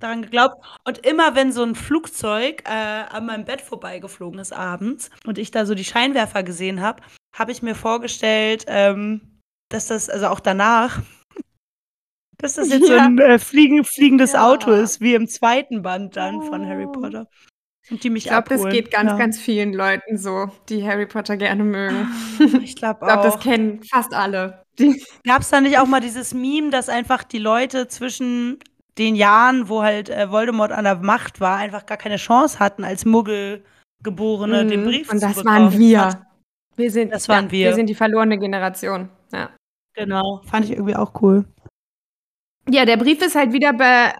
daran geglaubt. Und immer wenn so ein Flugzeug äh, an meinem Bett vorbeigeflogen ist abends und ich da so die Scheinwerfer gesehen habe, habe ich mir vorgestellt, ähm, dass das, also auch danach, dass das jetzt ja. so ein äh, fliegen, fliegendes ja. Auto ist, wie im zweiten Band dann oh. von Harry oh. Potter. Und die mich Ich glaube, das geht ganz, ja. ganz vielen Leuten so, die Harry Potter gerne mögen. Ich glaube auch. Ich glaube, das kennen fast alle. Gab es da nicht auch mal dieses Meme, dass einfach die Leute zwischen den Jahren, wo halt äh, Voldemort an der Macht war, einfach gar keine Chance hatten, als Muggelgeborene mhm. den Brief Und zu das waren wir. Wir sind, das waren ja, wir. Wir sind die verlorene Generation. Ja. Genau, fand ich irgendwie auch cool. Ja, der Brief ist halt wieder bei.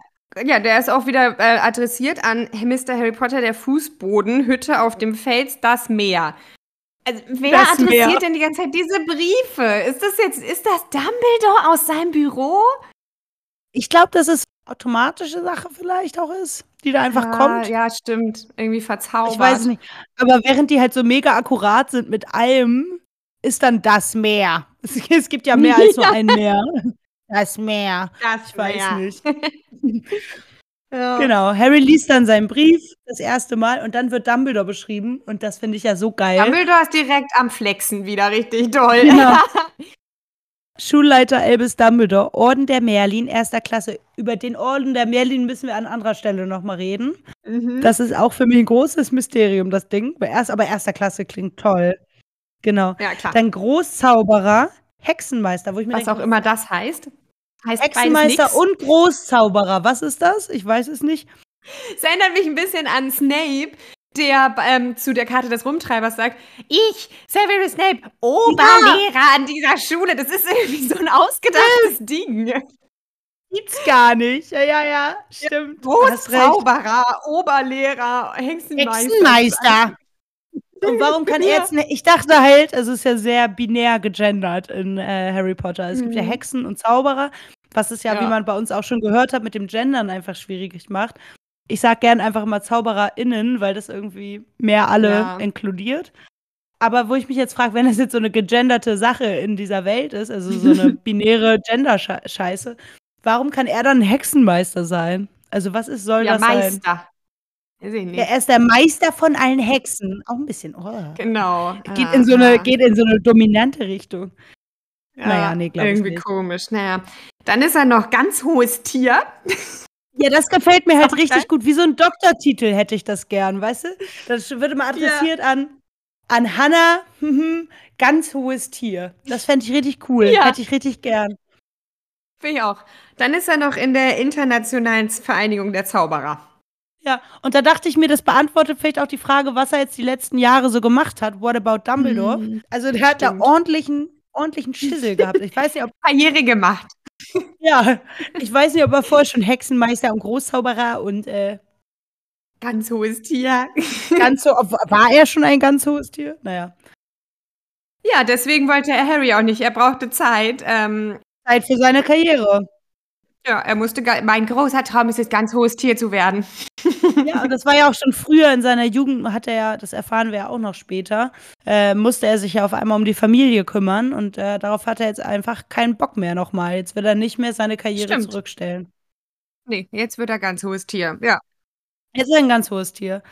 Ja, der ist auch wieder äh, adressiert an Mr. Harry Potter, der Fußboden, Hütte auf dem Fels, das Meer. Also, wer das adressiert Meer. denn die ganze Zeit diese Briefe? Ist das jetzt, ist das Dumbledore aus seinem Büro? Ich glaube, dass es automatische Sache vielleicht auch ist, die da einfach ja, kommt. Ja, stimmt. Irgendwie verzaubert. Ich weiß nicht. Aber während die halt so mega akkurat sind mit allem, ist dann das Meer. Es, gibt ja mehr als nur ein Meer. Das Meer. Das ich weiß Meer. nicht. Ja. Genau, Harry liest dann seinen Brief das erste Mal und dann wird Dumbledore beschrieben und das finde ich ja so geil. Dumbledore ist direkt am Flexen wieder richtig toll. Genau. Schulleiter Albus Dumbledore, Orden der Merlin, erster Klasse. Über den Orden der Merlin müssen wir an anderer Stelle nochmal reden. Mhm. Das ist auch für mich ein großes Mysterium, das Ding. Aber erster Klasse klingt toll. Genau. Ja, klar. Dann Großzauberer, Hexenmeister, wo ich mir Was denke, auch immer das heißt. heißt Hexenmeister und Großzauberer. Was ist das? Ich weiß es nicht. Es erinnert mich ein bisschen an Snape, der ähm, zu der Karte des Rumtreibers sagt, ich, Severus Snape, Oberlehrer ja. an dieser Schule. Das ist irgendwie so ein ausgedachtes ja. Ding. Gibt's gar nicht. Ja, ja, ja, stimmt. Großzauberer, Oberlehrer, Hexenmeister. Hexenmeister. Und warum kann er jetzt nicht? Ich dachte halt, also es ist ja sehr binär gegendert in äh, Harry Potter. Es mhm. gibt ja mhm. Hexen und Zauberer, was es ja, ja, wie man bei uns auch schon gehört hat, mit dem Gendern einfach schwierig macht. Ich sag gern einfach mal ZaubererInnen, weil das irgendwie mehr alle ja. inkludiert. Aber wo ich mich jetzt frage, wenn das jetzt so eine gegenderte Sache in dieser Welt ist, also so eine binäre Gender-Scheiße, warum kann er dann Hexenmeister sein? Also was ist, soll ja, das Meister. sein? Nicht. Er ist der Meister von allen Hexen. Auch ein bisschen. Oh. Genau. Geht, in so eine, geht in so eine dominante Richtung. Ja, naja, nee, glaube ich Irgendwie komisch. Naja. Dann ist er noch ganz hohes Tier. Ja, das gefällt mir halt richtig gut. Wie so ein Doktortitel hätte ich das gern, weißt du? Das würde mal adressiert ja. an, an Hannah, ganz hohes Tier. Das fände ich richtig cool. Ja. Hätte ich richtig gern. Finde ich auch. Dann ist er noch in der Internationalen Vereinigung der Zauberer. Ja, und da dachte ich mir, das beantwortet vielleicht auch die Frage, was er jetzt die letzten Jahre so gemacht hat. What about Dumbledore? Mm, also der hat da ordentlichen, ordentlichen Schissel gehabt. Ich weiß nicht, ob Karriere gemacht. Ja, ich weiß nicht, ob er vorher schon Hexenmeister und Großzauberer und äh, ganz hohes Tier. Ganz so, war er schon ein ganz hohes Tier? Naja. Ja, deswegen wollte er Harry auch nicht. Er brauchte Zeit. Ähm, Zeit für seine Karriere. Ja, er musste, mein großer Traum ist es, ganz hohes Tier zu werden. Ja, und das war ja auch schon früher in seiner Jugend, hat er ja, das erfahren wir ja auch noch später, äh, musste er sich ja auf einmal um die Familie kümmern und äh, darauf hat er jetzt einfach keinen Bock mehr nochmal. Jetzt will er nicht mehr seine Karriere Stimmt. zurückstellen. Nee, jetzt wird er ganz hohes Tier, ja. Jetzt ist er ein ganz hohes Tier.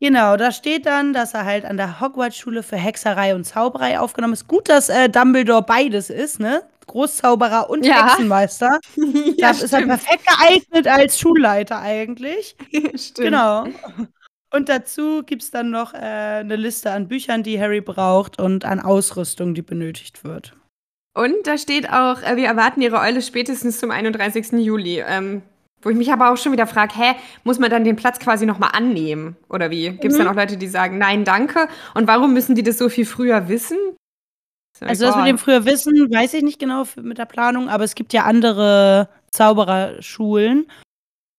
Genau, da steht dann, dass er halt an der Hogwarts-Schule für Hexerei und Zauberei aufgenommen ist. Gut, dass äh, Dumbledore beides ist, ne? Großzauberer und ja. Hexenmeister. ja, das ist er perfekt geeignet als Schulleiter eigentlich. stimmt. Genau. Und dazu gibt es dann noch äh, eine Liste an Büchern, die Harry braucht und an Ausrüstung, die benötigt wird. Und da steht auch, äh, wir erwarten ihre Eule spätestens zum 31. Juli. Ähm, wo ich mich aber auch schon wieder frage, hä, muss man dann den Platz quasi nochmal annehmen? Oder wie? Gibt es mhm. dann auch Leute, die sagen, nein, danke? Und warum müssen die das so viel früher wissen? Also das mit dem früher Wissen weiß ich nicht genau mit der Planung, aber es gibt ja andere Zaubererschulen.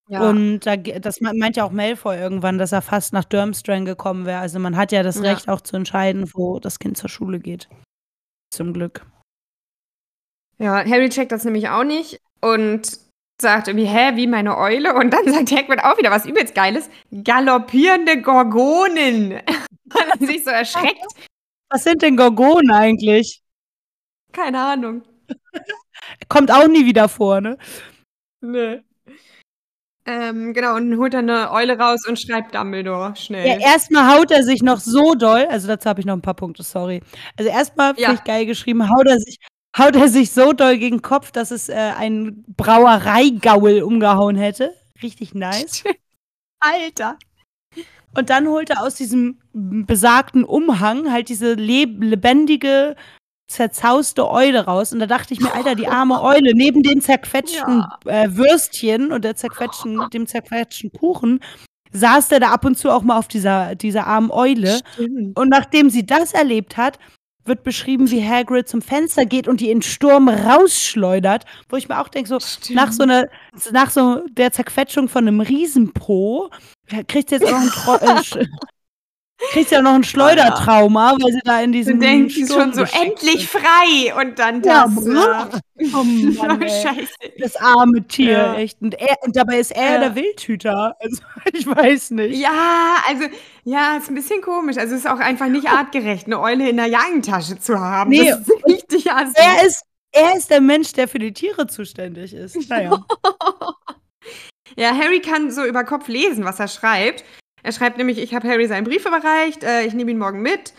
Ja. Und da, das meint ja auch Malfoy irgendwann, dass er fast nach Durmstrang gekommen wäre. Also man hat ja das ja. Recht auch zu entscheiden, wo das Kind zur Schule geht. Zum Glück. Ja, Harry checkt das nämlich auch nicht und sagt irgendwie, hä, wie meine Eule? Und dann sagt Hagrid auch wieder was übelst Geiles. Galoppierende Gorgonen. Weil er sich so erschreckt. Was sind denn Gorgonen eigentlich? Keine Ahnung. Kommt auch nie wieder vor, ne? Nee. Ähm, genau, und holt dann eine Eule raus und schreibt Dumbledore schnell. Ja, erstmal haut er sich noch so doll, also dazu habe ich noch ein paar Punkte, sorry. Also erstmal, ja. ich geil geschrieben, haut er sich haut er sich so doll gegen den Kopf, dass es äh, ein Brauereigaul umgehauen hätte. Richtig nice. Alter. Und dann holt er aus diesem besagten Umhang halt diese leb lebendige, zerzauste Eule raus. Und da dachte ich mir, Alter, die arme Eule, neben dem zerquetschten ja. äh, Würstchen und der zerquetschten, dem zerquetschten Kuchen, saß der da ab und zu auch mal auf dieser, dieser armen Eule. Stimmt. Und nachdem sie das erlebt hat, wird beschrieben, wie Hagrid zum Fenster geht und die in Sturm rausschleudert, wo ich mir auch denke, so nach so einer, nach so der Zerquetschung von einem Riesenpo, kriegt jetzt auch noch ein äh, kriegt ja noch ein Schleudertrauma, weil sie da in diesem Du denkst, ist schon so endlich frei und dann das. Ja, äh, oh Mann, Scheiße. Das arme Tier, ja. echt. Und, er, und dabei ist er ja. der Wildhüter. Also, ich weiß nicht. Ja, also, ja, ist ein bisschen komisch. Also, es ist auch einfach nicht artgerecht, eine Eule in der Jagentasche zu haben. Nee, das ist richtig assi. Er ist, er ist der Mensch, der für die Tiere zuständig ist. Naja. Ja, Harry kann so über Kopf lesen, was er schreibt. Er schreibt nämlich, ich habe Harry seinen Brief überreicht, äh, ich nehme ihn morgen mit,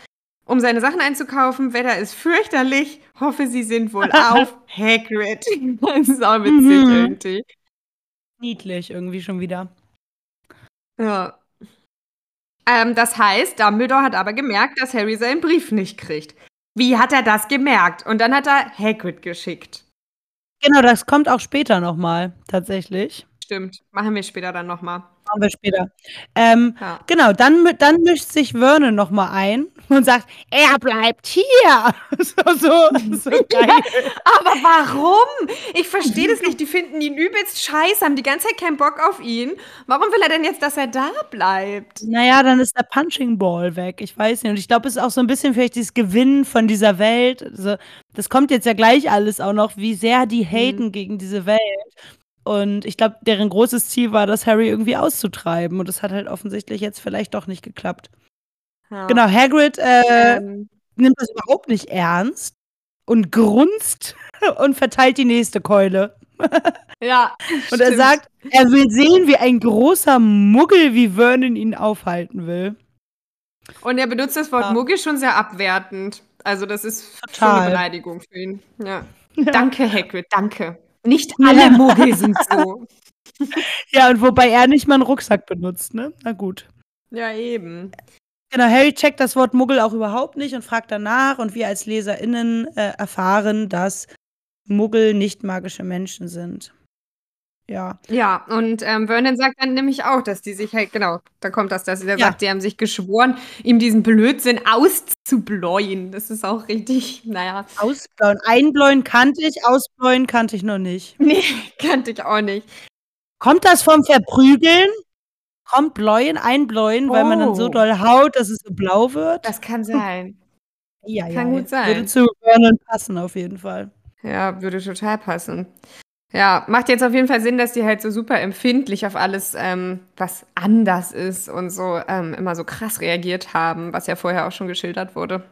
um seine Sachen einzukaufen. Wetter ist fürchterlich, hoffe, sie sind wohl auf. Hagrid. das ist auch witzig mhm. irgendwie. Niedlich irgendwie schon wieder. Ja. Ähm, das heißt, Dumbledore hat aber gemerkt, dass Harry seinen Brief nicht kriegt. Wie hat er das gemerkt? Und dann hat er Hagrid geschickt. Genau, das kommt auch später nochmal, tatsächlich. Stimmt, machen wir später dann nochmal. Machen wir später. Ähm, ja. Genau, dann, dann mischt sich Vernon nochmal ein und sagt, er bleibt hier. So, so, so geil. aber warum? Ich verstehe das nicht. Die finden ihn übelst scheiße, haben die ganze Zeit keinen Bock auf ihn. Warum will er denn jetzt, dass er da bleibt? Naja, dann ist der Punching Ball weg. Ich weiß nicht. Und ich glaube, es ist auch so ein bisschen vielleicht dieses Gewinnen von dieser Welt. Also, das kommt jetzt ja gleich alles auch noch, wie sehr die haten mhm. gegen diese Welt. Und ich glaube, deren großes Ziel war, das Harry irgendwie auszutreiben. Und das hat halt offensichtlich jetzt vielleicht doch nicht geklappt. Ja. Genau, Hagrid äh, ähm. nimmt das überhaupt nicht ernst und grunzt und verteilt die nächste Keule. ja. und er sagt, er will sehen, wie ein großer Muggel wie Vernon ihn aufhalten will. Und er benutzt das Wort ja. Muggel schon sehr abwertend. Also, das ist Total. schon eine Beleidigung für ihn. Ja. ja. Danke, Hagrid, danke. Nicht alle Muggel sind so. Ja, und wobei er nicht mal einen Rucksack benutzt, ne? Na gut. Ja, eben. Genau, Harry checkt das Wort Muggel auch überhaupt nicht und fragt danach und wir als LeserInnen äh, erfahren, dass Muggel nicht magische Menschen sind. Ja. Ja, und ähm, Vernon sagt dann nämlich auch, dass die sich halt, genau, da kommt das, dass er ja. sagt, die haben sich geschworen, ihm diesen Blödsinn auszubläuen. Das ist auch richtig, naja. Ausbläuen. Einbläuen kannte ich, ausbläuen kannte ich noch nicht. Nee, kannte ich auch nicht. Kommt das vom Verprügeln? Kommt Bläuen, Einbläuen, oh. weil man dann so oh. doll haut, dass es so blau wird? Das kann sein. ja, kann ja, gut sein. Würde zu Vernon passen, auf jeden Fall. Ja, würde total passen. Ja, macht jetzt auf jeden Fall Sinn, dass die halt so super empfindlich auf alles, ähm, was anders ist und so ähm, immer so krass reagiert haben, was ja vorher auch schon geschildert wurde.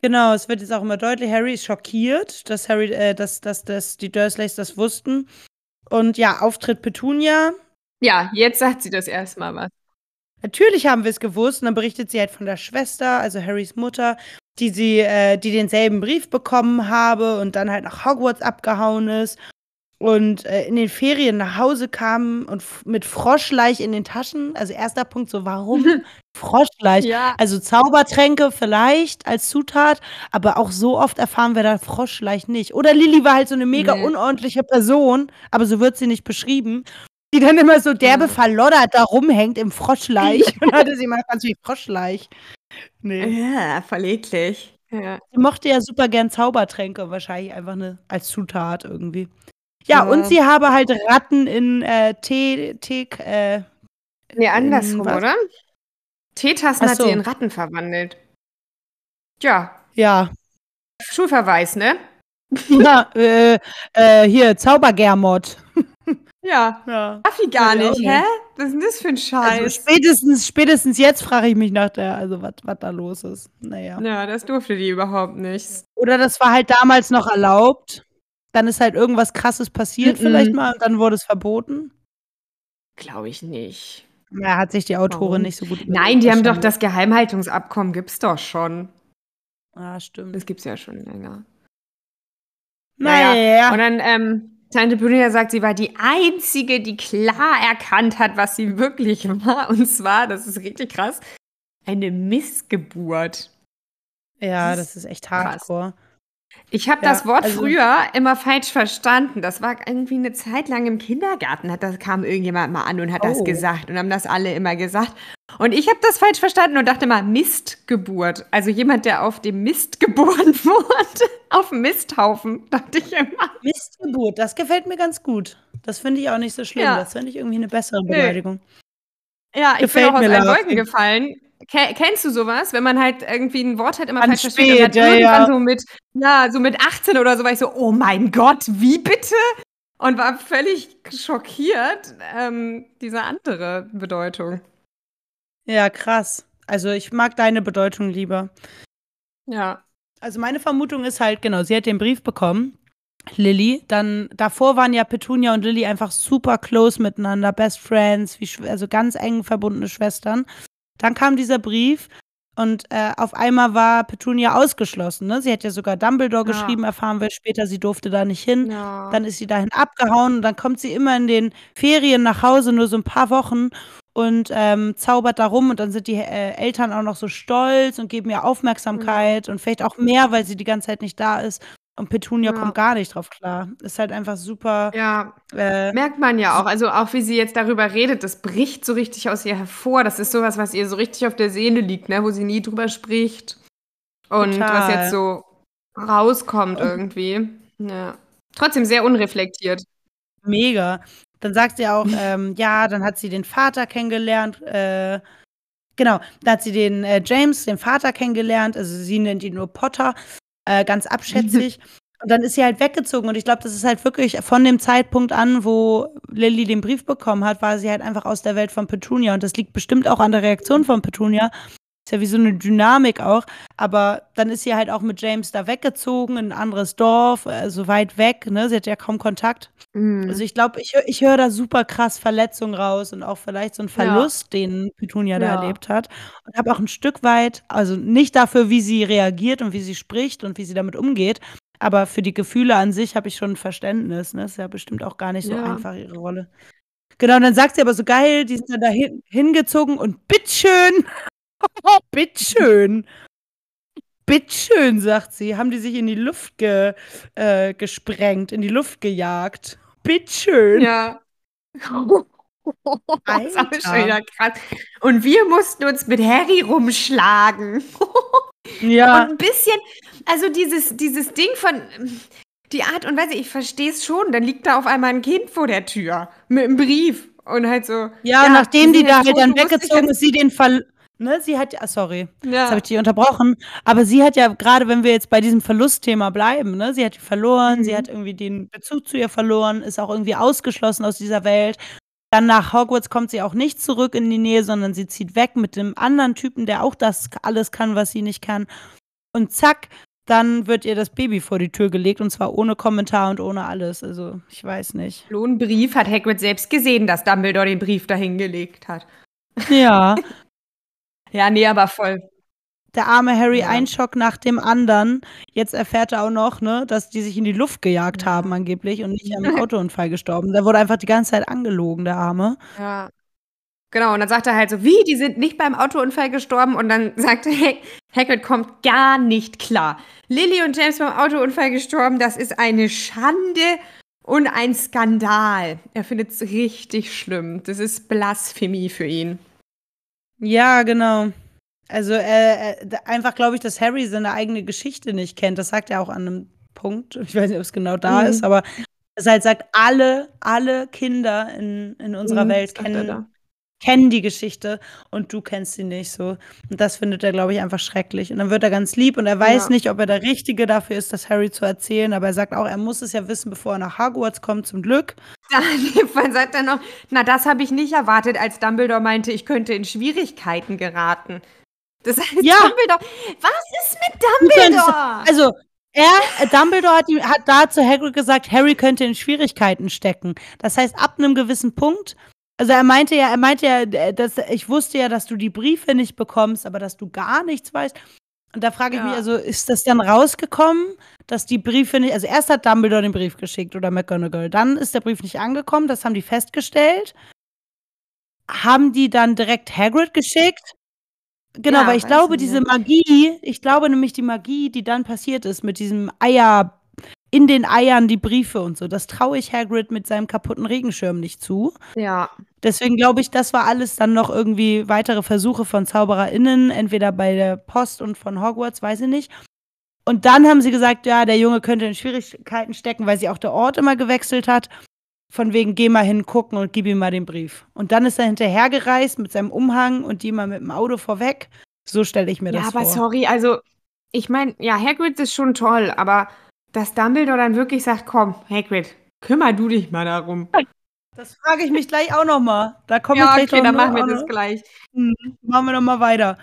Genau, es wird jetzt auch immer deutlich, Harry ist schockiert, dass Harry, äh, dass, dass, dass die Dursleys das wussten. Und ja, Auftritt Petunia. Ja, jetzt sagt sie das erstmal was. Natürlich haben wir es gewusst und dann berichtet sie halt von der Schwester, also Harrys Mutter, die sie, äh, die denselben Brief bekommen habe und dann halt nach Hogwarts abgehauen ist und äh, in den Ferien nach Hause kam und mit Froschleich in den Taschen. Also erster Punkt so, warum Froschleich? Ja. Also Zaubertränke vielleicht als Zutat, aber auch so oft erfahren wir da Froschleich nicht. Oder Lilly war halt so eine mega nee. unordentliche Person, aber so wird sie nicht beschrieben. Die dann immer so derbe verloddert da rumhängt im Froschleich. und hatte sie mal ganz wie Froschleich. Nee. Ja, verleglich. Ja. Sie mochte ja super gern Zaubertränke, wahrscheinlich einfach eine, als Zutat irgendwie. Ja, ja, und sie habe halt Ratten in äh, Tee, Tee, äh, Nee, andersrum, oder? Teetassen so. hat sie in Ratten verwandelt. Tja. Ja. Schulverweis, ne? Ja, äh, äh, hier, Zaubergermod. Ja. ja. Darf ich gar nicht, hä? Was ist denn das für ein also Scheiß? Also spätestens, spätestens jetzt frage ich mich nach der, also was da los ist. Naja. Ja, das durfte die überhaupt nicht. Oder das war halt damals noch erlaubt. Dann ist halt irgendwas krasses passiert, mm -mm. vielleicht mal, und dann wurde es verboten. Glaube ich nicht. Ja, hat sich die Autorin Warum? nicht so gut Nein, die haben doch das Geheimhaltungsabkommen, gibt's doch schon. Ah, stimmt. Das gibt's ja schon länger. Naja. naja. Und dann, ähm, Tante Brüder sagt, sie war die Einzige, die klar erkannt hat, was sie wirklich war. Und zwar, das ist richtig krass, eine Missgeburt. Ja, das ist, das ist echt hardcore. Krass. Ich habe ja, das Wort also, früher immer falsch verstanden. Das war irgendwie eine Zeit lang im Kindergarten. Hat, das kam irgendjemand mal an und hat oh. das gesagt. Und haben das alle immer gesagt. Und ich habe das falsch verstanden und dachte mal, Mistgeburt. Also jemand, der auf dem Mist geboren wurde. auf dem Misthaufen, dachte ich immer. Mistgeburt, das gefällt mir ganz gut. Das finde ich auch nicht so schlimm. Ja. Das finde ich irgendwie eine bessere Beleidigung. Ja, ich gefällt bin auch aus allen Wolken gefallen. Kennst du sowas, wenn man halt irgendwie ein Wort halt immer An falsch versteht und dann ja, irgendwann ja. so mit, ja, so mit 18 oder so war ich so, oh mein Gott, wie bitte? Und war völlig schockiert, ähm, diese andere Bedeutung. Ja, krass. Also ich mag deine Bedeutung lieber. Ja. Also meine Vermutung ist halt, genau, sie hat den Brief bekommen Lilly. Dann davor waren ja Petunia und Lilly einfach super close miteinander, Best Friends, wie, also ganz eng verbundene Schwestern. Dann kam dieser Brief und äh, auf einmal war Petunia ausgeschlossen. Ne? Sie hat ja sogar Dumbledore ja. geschrieben, erfahren wir später, sie durfte da nicht hin. Ja. Dann ist sie dahin abgehauen und dann kommt sie immer in den Ferien nach Hause, nur so ein paar Wochen und ähm, zaubert da rum und dann sind die äh, Eltern auch noch so stolz und geben ihr Aufmerksamkeit ja. und vielleicht auch mehr, weil sie die ganze Zeit nicht da ist. Und Petunia ja. kommt gar nicht drauf klar. Ist halt einfach super. Ja. Äh, Merkt man ja auch. Also auch wie sie jetzt darüber redet, das bricht so richtig aus ihr hervor. Das ist sowas, was ihr so richtig auf der Seele liegt, ne? wo sie nie drüber spricht. Und Total. was jetzt so rauskommt irgendwie. Ja. Trotzdem sehr unreflektiert. Mega. Dann sagt sie auch, ähm, ja, dann hat sie den Vater kennengelernt. Äh, genau, da hat sie den äh, James, den Vater kennengelernt. Also sie nennt ihn nur Potter äh, ganz abschätzig. Und dann ist sie halt weggezogen. Und ich glaube, das ist halt wirklich von dem Zeitpunkt an, wo Lilly den Brief bekommen hat, war sie halt einfach aus der Welt von Petunia. Und das liegt bestimmt auch an der Reaktion von Petunia. Ist ja wie so eine Dynamik auch. Aber dann ist sie halt auch mit James da weggezogen in ein anderes Dorf, also weit weg. Ne? Sie hat ja kaum Kontakt. Mhm. Also ich glaube, ich, ich höre da super krass Verletzungen raus und auch vielleicht so einen Verlust, ja. den Petunia ja. da erlebt hat. Und habe auch ein Stück weit, also nicht dafür, wie sie reagiert und wie sie spricht und wie sie damit umgeht, aber für die Gefühle an sich habe ich schon ein Verständnis. Ne? Ist ja bestimmt auch gar nicht so ja. einfach, ihre Rolle. Genau, und dann sagt sie aber so geil, die sind dann da hin, hingezogen und bitteschön, bitteschön. Bitteschön, sagt sie, haben die sich in die Luft ge, äh, gesprengt, in die Luft gejagt. Bitteschön. Ja. das ist schon wieder krass. Und wir mussten uns mit Harry rumschlagen. ja. Und ein bisschen, also dieses, dieses Ding von, die Art und Weise, ich verstehe es schon, dann liegt da auf einmal ein Kind vor der Tür mit einem Brief und halt so. Ja, ja nachdem die da halt dann weggezogen ist, sie den Fall. Ne, sie hat, ah, sorry, ja. jetzt habe ich dich unterbrochen, aber sie hat ja gerade, wenn wir jetzt bei diesem Verlustthema bleiben, ne, sie hat verloren, mhm. sie hat irgendwie den Bezug zu ihr verloren, ist auch irgendwie ausgeschlossen aus dieser Welt. Dann nach Hogwarts kommt sie auch nicht zurück in die Nähe, sondern sie zieht weg mit dem anderen Typen, der auch das alles kann, was sie nicht kann. Und zack, dann wird ihr das Baby vor die Tür gelegt und zwar ohne Kommentar und ohne alles. Also, ich weiß nicht. Lohnbrief hat Hagrid selbst gesehen, dass Dumbledore den Brief dahin gelegt hat. Ja, Ja, nee, aber voll. Der arme Harry, ja. ein Schock nach dem anderen. Jetzt erfährt er auch noch, ne, dass die sich in die Luft gejagt ja. haben angeblich und nicht am Autounfall gestorben. Der wurde einfach die ganze Zeit angelogen, der Arme. Ja. Genau, und dann sagt er halt so, wie, die sind nicht beim Autounfall gestorben? Und dann sagt er, Hagrid kommt gar nicht klar. Lily und James beim Autounfall gestorben, das ist eine Schande und ein Skandal. Er findet es richtig schlimm. Das ist Blasphemie für ihn. Ja, genau. Also äh, äh einfach glaube ich, dass Harry seine eigene Geschichte nicht kennt. Das sagt er auch an einem Punkt. Ich weiß nicht, ob es genau da mhm. ist, aber es halt sagt, alle, alle Kinder in, in unserer mhm, Welt kennen, kennen die Geschichte und du kennst sie nicht so. Und das findet er, glaube ich, einfach schrecklich. Und dann wird er ganz lieb und er weiß ja. nicht, ob er der Richtige dafür ist, das Harry zu erzählen, aber er sagt auch, er muss es ja wissen, bevor er nach Hogwarts kommt, zum Glück. Dann sagt er noch, na, das habe ich nicht erwartet, als Dumbledore meinte, ich könnte in Schwierigkeiten geraten. Das heißt, ja. Dumbledore, was ist mit Dumbledore? Also, er, Dumbledore hat, hat da zu Hagrid gesagt, Harry könnte in Schwierigkeiten stecken. Das heißt, ab einem gewissen Punkt also er meinte ja, er meinte ja, äh, dass ich wusste ja, dass du die Briefe nicht bekommst, aber dass du gar nichts weißt. Und da frage ich ja. mich, also ist das dann rausgekommen, dass die Briefe nicht, also erst hat Dumbledore den Brief geschickt oder McGonagall, dann ist der Brief nicht angekommen, das haben die festgestellt. Haben die dann direkt Hagrid geschickt? Genau, ja, weil ich glaube, diese Magie, ich glaube nämlich die Magie, die dann passiert ist mit diesem Eier in den Eiern die Briefe und so. Das traue ich Hagrid mit seinem kaputten Regenschirm nicht zu. Ja. Deswegen glaube ich, das war alles dann noch irgendwie weitere Versuche von ZaubererInnen, entweder bei der Post und von Hogwarts, weiß ich nicht. Und dann haben sie gesagt, ja, der Junge könnte in Schwierigkeiten stecken, weil sie auch der Ort immer gewechselt hat. Von wegen, geh mal hin, gucken und gib ihm mal den Brief. Und dann ist er hinterhergereist mit seinem Umhang und die mal mit dem Auto vorweg. So stelle ich mir ja, das vor. Ja, aber sorry, also ich meine, ja, Hagrid ist schon toll, aber dass Dumbledore dann wirklich sagt, komm, Hagrid, kümmer du dich mal darum. Das frage ich mich gleich auch noch mal. Da komme ja, ich gleich okay, dann machen wir das gleich. Mhm, machen wir noch mal weiter.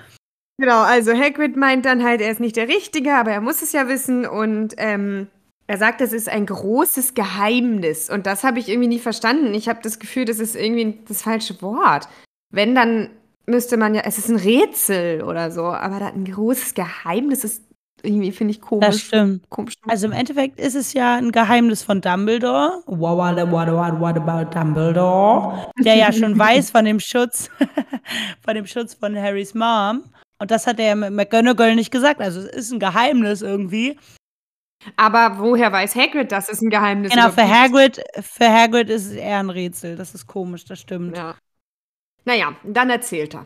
Genau, also Hagrid meint dann halt, er ist nicht der Richtige, aber er muss es ja wissen und ähm, Er sagt, es ist ein großes Geheimnis. Und das habe ich irgendwie nie verstanden. Ich habe das Gefühl, das ist irgendwie das falsche Wort. Wenn, dann müsste man ja, es ist ein Rätsel oder so, aber da ein großes Geheimnis ist irgendwie, finde ich, komisch. Das stimmt. Komisch. Also im Endeffekt ist es ja ein Geheimnis von Dumbledore. What, what, what, what, what about Dumbledore? Der ja schon weiß von dem Schutz, von dem Schutz von Harrys Mom. Und das hat er ja mit McGonagall nicht gesagt. Also es ist ein Geheimnis irgendwie. Aber woher weiß Hagrid, dass es ein Geheimnis Genau, überhaupt für ist? Hagrid, für Hagrid ist es eher ein Rätsel. Das ist komisch, das stimmt. Ja. Naja, dann erzählt er.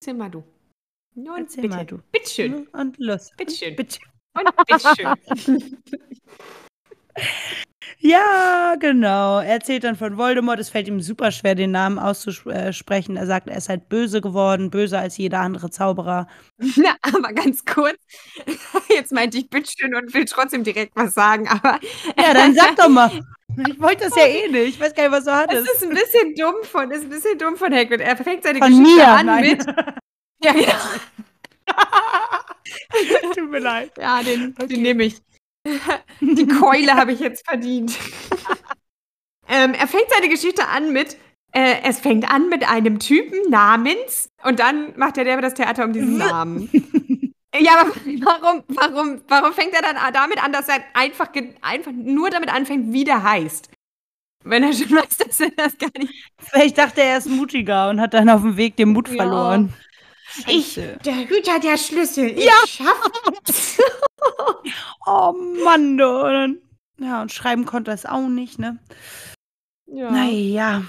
Erzähl mal du. Nun, Erzähl bitte. mal du. Bitteschön. Und los. Bitteschön. Bitte. Und bitteschön. Ja, genau. Er erzählt dann von Voldemort. Es fällt ihm super schwer, den Namen auszusprechen. Er sagt, er ist halt böse geworden, böser als jeder andere Zauberer. Na, aber ganz kurz. Jetzt meinte ich bitteschön und will trotzdem direkt was sagen, aber Ja, dann sag doch mal. Ich wollte das ja eh nicht. Ich weiß gar nicht, was du es hattest. ist ein bisschen dumm von, ist ein bisschen dumm von Hagrid. Er fängt seine Von Geschichte mir. an Nein. mit. Ja, genau. Tut mir leid. Ja, den, Okay. den nehme ich. Die Keule habe ich jetzt verdient. ähm, er fängt seine Geschichte an mit, äh, es fängt an mit einem Typen namens und dann macht er der das Theater um diesen Namen. ja, aber warum, warum, warum fängt er dann damit an, dass er einfach, einfach nur damit anfängt, wie der heißt? Wenn er schon weiß, dass er das gar nicht. Vielleicht dachte er, er ist mutiger und hat dann auf dem Weg den Mut Ja. verloren. Ich, der Hüter der Schlüssel. Ich Ja. schaff's. Oh Mann, du. Ja, und schreiben konnte er es auch nicht, ne? Ja. Naja.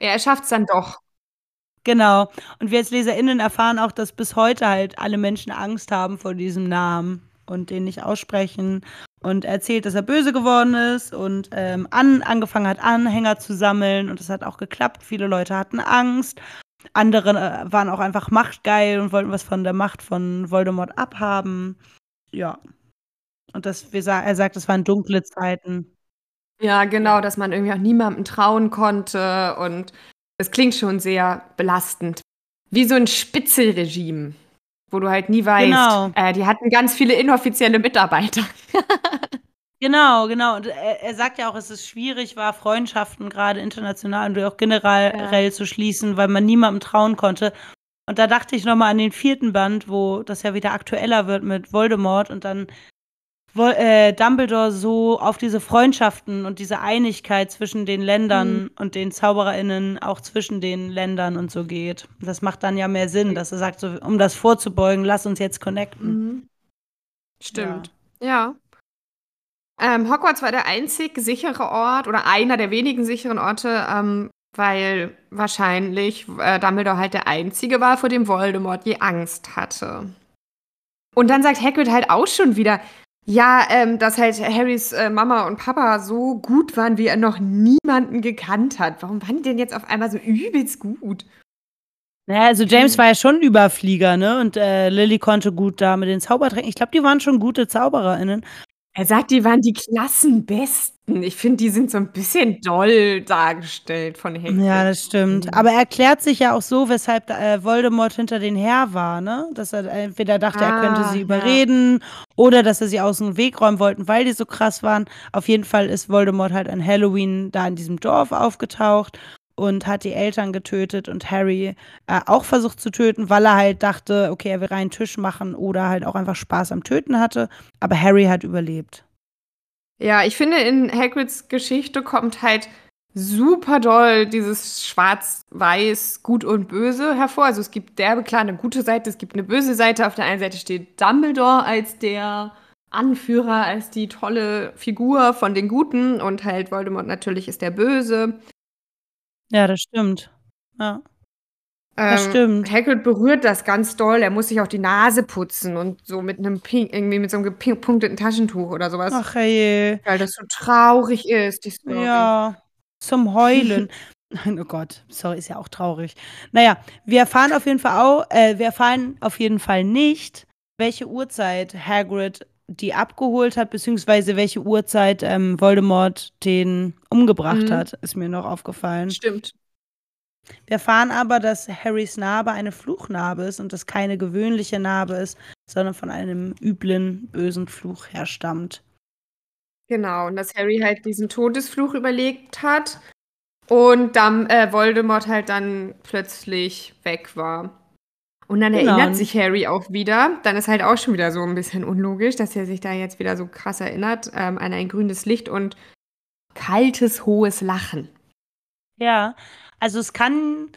Er schafft's dann doch. Genau. Und wir als LeserInnen erfahren auch, dass bis heute halt alle Menschen Angst haben vor diesem Namen und den nicht aussprechen. Und er erzählt, dass er böse geworden ist und ähm, an, angefangen hat, Anhänger zu sammeln. Und das hat auch geklappt. Viele Leute hatten Angst. Andere äh, waren auch einfach machtgeil und wollten was von der Macht von Voldemort abhaben. Ja. Und das, wir sa er sagt, es waren dunkle Zeiten. Ja, genau, dass man irgendwie auch niemandem trauen konnte und es klingt schon sehr belastend. Wie so ein Spitzelregime, wo du halt nie weißt. Genau. Äh, die hatten ganz viele inoffizielle Mitarbeiter. Genau, genau. Und er, er sagt ja auch, es ist schwierig war, Freundschaften gerade international und auch generell zu schließen, weil man niemandem trauen konnte. Und da dachte ich nochmal an den vierten Band, wo das ja wieder aktueller wird mit Voldemort und dann äh, Dumbledore so auf diese Freundschaften und diese Einigkeit zwischen den Ländern Mhm. und den ZaubererInnen, auch zwischen den Ländern und so geht. Das macht dann ja mehr Sinn, dass er sagt, so, um das vorzubeugen, lass uns jetzt connecten. Stimmt. Ja. Ähm, Hogwarts war der einzig sichere Ort oder einer der wenigen sicheren Orte, ähm, weil wahrscheinlich äh, Dumbledore halt der einzige war, vor dem Voldemort je Angst hatte. Und dann sagt Hagrid halt auch schon wieder, ja, ähm, dass halt Harrys äh, Mama und Papa so gut waren, wie er noch niemanden gekannt hat. Warum waren die denn jetzt auf einmal so übelst gut? Naja, also James war ja schon Überflieger, ne? Und äh, Lily konnte gut da mit den Zaubertränken. Ich glaube, die waren schon gute ZaubererInnen. Er sagt, die waren die Klassenbesten. Ich finde, die sind so ein bisschen doll dargestellt von Hagrid. Ja, das stimmt. Mhm. Aber er erklärt sich ja auch so, weshalb äh, Voldemort hinter den her war, ne? Dass er entweder dachte, er könnte Ah, sie ja. überreden oder dass er sie aus dem Weg räumen wollten, weil die so krass waren. Auf jeden Fall ist Voldemort halt an Halloween da in diesem Dorf aufgetaucht und hat die Eltern getötet und Harry äh, auch versucht zu töten, weil er halt dachte, okay, er will reinen Tisch machen oder halt auch einfach Spaß am Töten hatte. Aber Harry hat überlebt. Ja, ich finde, in Hagrids Geschichte kommt halt super doll dieses Schwarz-Weiß, Gut und Böse hervor. Also es gibt derbe klar eine gute Seite, es gibt eine böse Seite. Auf der einen Seite steht Dumbledore als der Anführer, als die tolle Figur von den Guten und halt Voldemort natürlich ist der Böse. Ja, das stimmt. Ja. Das Ähm, stimmt. Hagrid berührt das ganz doll. Er muss sich auch die Nase putzen und so mit einem Pink, irgendwie mit so einem gepunkteten Taschentuch oder sowas. Ach je. Weil das so traurig ist, die Story. Ja, zum Heulen. oh Gott, sorry, ist ja auch traurig. Naja, wir erfahren auf jeden Fall auch, äh, wir erfahren auf jeden Fall nicht, welche Uhrzeit Hagrid die abgeholt hat, beziehungsweise welche Uhrzeit ähm, Voldemort den umgebracht Mhm. hat, ist mir noch aufgefallen. Stimmt. Wir erfahren aber, dass Harrys Narbe eine Fluchnarbe ist und das keine gewöhnliche Narbe ist, sondern von einem üblen, bösen Fluch herstammt. Genau, und dass Harry halt diesen Todesfluch überlegt hat und dann äh, Voldemort halt dann plötzlich weg war. Und dann Genau. erinnert sich Harry auch wieder. Dann ist halt auch schon wieder so ein bisschen unlogisch, dass er sich da jetzt wieder so krass erinnert ähm, an ein grünes Licht und kaltes, hohes Lachen. Ja, also es kann,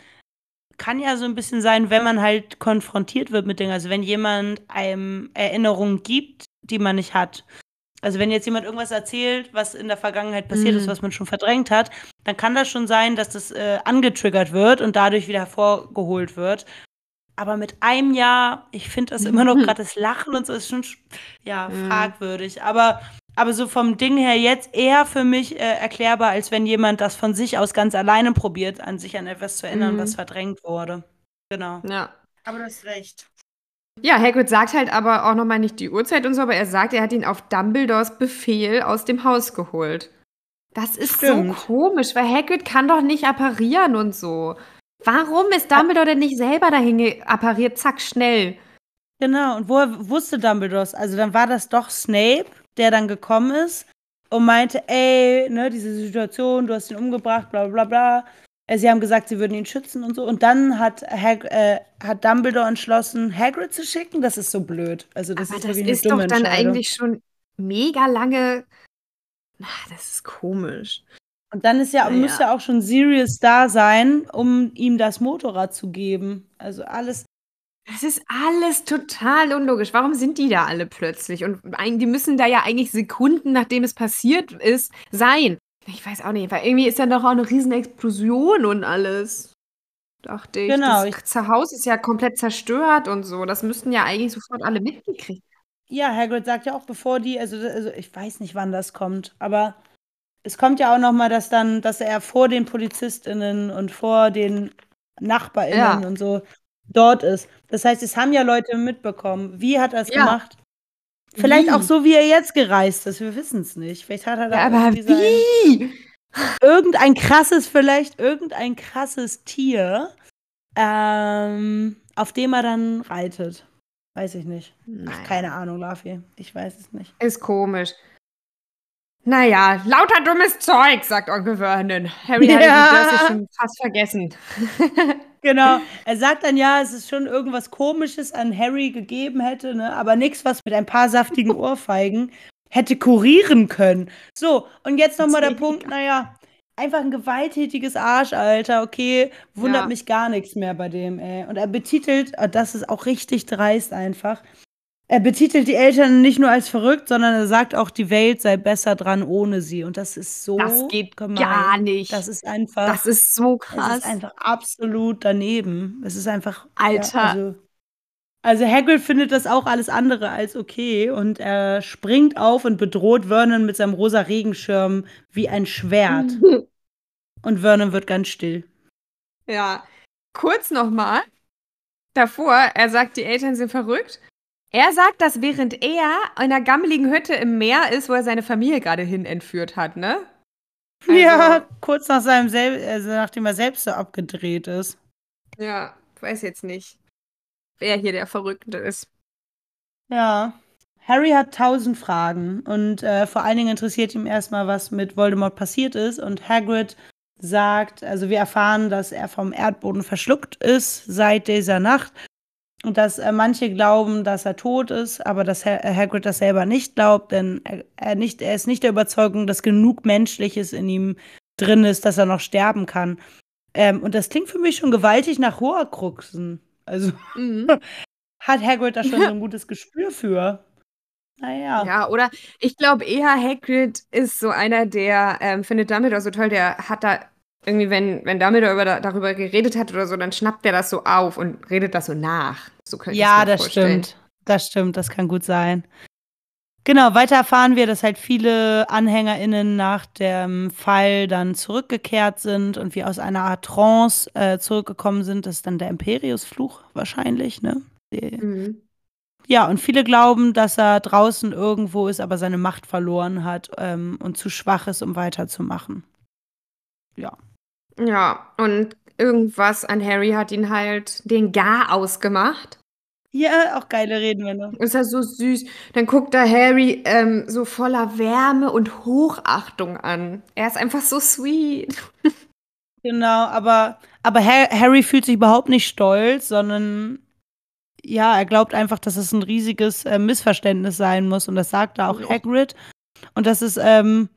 kann ja so ein bisschen sein, wenn man halt konfrontiert wird mit Dingen. Also wenn jemand einem Erinnerungen gibt, die man nicht hat. Also wenn jetzt jemand irgendwas erzählt, was in der Vergangenheit passiert ist, Mhm. was man schon verdrängt hat, dann kann das schon sein, dass das äh, angetriggert wird und dadurch wieder hervorgeholt wird. Aber mit einem Jahr, ich finde das immer noch gerade das Lachen und so ist schon ja Mhm. fragwürdig. Aber, aber so vom Ding her jetzt eher für mich äh, erklärbar, als wenn jemand das von sich aus ganz alleine probiert, an sich an etwas zu erinnern, Mhm. was verdrängt wurde. Genau. Ja. Aber du hast recht. Ja, Hagrid sagt halt aber auch nochmal nicht die Uhrzeit und so, aber er sagt, er hat ihn auf Dumbledores Befehl aus dem Haus geholt. Das ist Stimmt. so komisch, weil Hagrid kann doch nicht apparieren und so. Warum ist Dumbledore denn nicht selber dahin appariert? Zack, schnell. Genau, und woher wusste Dumbledore Also dann war das doch Snape, der dann gekommen ist und meinte, ey, ne, diese Situation, du hast ihn umgebracht, bla bla bla. Äh, Sie haben gesagt, sie würden ihn schützen und so. Und dann hat, Hag äh, hat Dumbledore entschlossen, Hagrid zu schicken. Das ist so blöd. Also das aber ist das ist doch dann eigentlich schon mega lange. Ach, das ist komisch. Und dann ist ja, Naja. muss ja auch schon Sirius da sein, um ihm das Motorrad zu geben. Also alles. Das ist alles total unlogisch. Warum sind die da alle plötzlich? Und die müssen da ja eigentlich Sekunden, nachdem es passiert ist, sein. Ich weiß auch nicht, weil irgendwie ist ja doch auch eine riesen Explosion und alles. Dachte ich. Genau, Das Zuhause ist ja komplett zerstört und so. Das müssten ja eigentlich sofort alle mitgekriegt. Ja, Hagrid sagt ja auch, bevor die, also, also ich weiß nicht, wann das kommt, aber es kommt ja auch noch mal, dass dann, dass er vor den PolizistInnen und vor den NachbarInnen Ja. und so dort ist. Das heißt, es haben ja Leute mitbekommen. Wie hat er es Ja. gemacht? Vielleicht Wie? auch so, wie er jetzt gereist ist. Wir wissen es nicht. Vielleicht hat er da aber irgendwie sein, wie? irgendein krasses, vielleicht irgendein krasses Tier, ähm, auf dem er dann reitet. Weiß ich nicht. Ach, keine Ahnung, Lafi. Ich weiß es nicht. Ist komisch. Naja, lauter dummes Zeug, sagt Onkel Vernon. Harry hat Ja. die Dursley schon fast vergessen. Genau. Er sagt dann ja, es ist schon irgendwas Komisches an Harry gegeben hätte, ne? aber nichts, was mit ein paar saftigen Ohrfeigen hätte kurieren können. So, und jetzt nochmal der Punkt, naja, einfach ein gewalttätiges Arsch, Alter, okay, wundert Ja. mich gar nichts mehr bei dem, ey. Und er betitelt, oh, das ist auch richtig dreist einfach, er betitelt die Eltern nicht nur als verrückt, sondern er sagt auch, die Welt sei besser dran ohne sie. Und das ist so Das geht gemein. gar nicht. Das ist einfach. Das ist so krass. ist einfach absolut daneben. Es ist einfach. Alter. Ja, also, also Hagrid findet das auch alles andere als okay und er springt auf und bedroht Vernon mit seinem rosa Regenschirm wie ein Schwert. Und Vernon wird ganz still. ja. Kurz nochmal. Davor, er sagt, die Eltern sind verrückt. Er sagt das, während er in einer gammeligen Hütte im Meer ist, wo er seine Familie gerade hin entführt hat, ne? Also- ja, kurz nach seinem Sel also nachdem er selbst so abgedreht ist. Ja, weiß jetzt nicht, wer hier der Verrückte ist. Ja. Harry hat tausend Fragen und äh, vor allen Dingen interessiert ihn erstmal, was mit Voldemort passiert ist. Und Hagrid sagt, also wir erfahren, dass er vom Erdboden verschluckt ist seit dieser Nacht und dass äh, manche glauben, dass er tot ist, aber dass ha Hagrid das selber nicht glaubt, denn er, er, nicht, er ist nicht der Überzeugung, dass genug Menschliches in ihm drin ist, dass er noch sterben kann. Ähm, und das klingt für mich schon gewaltig nach Horcruxen. Also Mhm. hat Hagrid da schon so ein gutes Gespür für. Naja. Ja, oder ich glaube eher, Hagrid ist so einer, der ähm, findet Dumbledore so toll, der hat da irgendwie, wenn, wenn Dumbledore über, darüber geredet hat oder so, dann schnappt er das so auf und redet das so nach. So könnte Ja, das vorstellen. stimmt. Das stimmt, das kann gut sein. Genau, weiter erfahren wir, dass halt viele AnhängerInnen nach dem Fall dann zurückgekehrt sind und wir aus einer Art Trance äh, zurückgekommen sind. Das ist dann der Imperius-Fluch wahrscheinlich, ne? Mhm. Ja, und viele glauben, dass er draußen irgendwo ist, aber seine Macht verloren hat ähm, und zu schwach ist, um weiterzumachen. Ja. Ja, und irgendwas an Harry hat ihn halt den Gar ausgemacht. Ja, auch geile Redewendung. Ist ja so süß. Dann guckt da Harry ähm, so voller Wärme und Hochachtung an. Er ist einfach so sweet. Genau, aber, aber Harry fühlt sich überhaupt nicht stolz, sondern ja, er glaubt einfach, dass es ein riesiges äh, Missverständnis sein muss. Und das sagt da auch ja. Hagrid. Und das ist, ähm,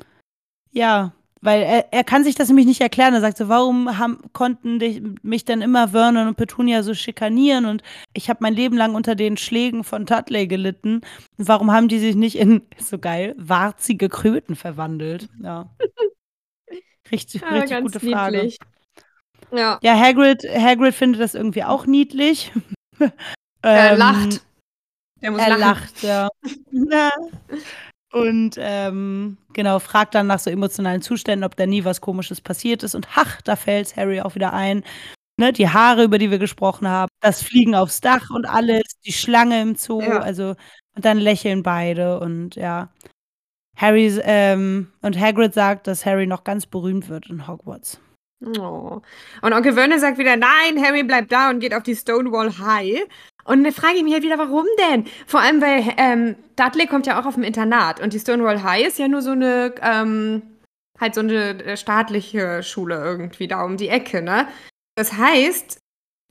ja, weil er, er kann sich das nämlich nicht erklären. Er sagt so, warum haben, konnten dich, mich denn immer Vernon und Petunia so schikanieren? Und ich habe mein Leben lang unter den Schlägen von Dudley gelitten. Und warum haben die sich nicht in, so geil, warzige Kröten verwandelt? Ja. Richtig, ja, richtig gute Frage. Niedlich. Ja. ja, Hagrid, Hagrid findet das irgendwie auch niedlich. er ähm, lacht. Er, er lachen. lacht, ja. Und ähm, genau, fragt dann nach so emotionalen Zuständen, ob da nie was Komisches passiert ist. Und ach, da fällt Harry auch wieder ein. Ne, die Haare, über die wir gesprochen haben, das Fliegen aufs Dach und alles, die Schlange im Zoo, ja. also und dann lächeln beide und ja. Harry ähm, und Hagrid sagt, dass Harry noch ganz berühmt wird in Hogwarts. Oh. Und Onkel Vernon sagt wieder, nein, Harry bleibt da und geht auf die Stonewall High. Und dann frage ich mich halt wieder, warum denn? Vor allem, weil ähm, Dudley kommt ja auch auf dem Internat und die Stonewall High ist ja nur so eine, ähm, halt so eine äh, staatliche Schule irgendwie da um die Ecke, ne? Das heißt,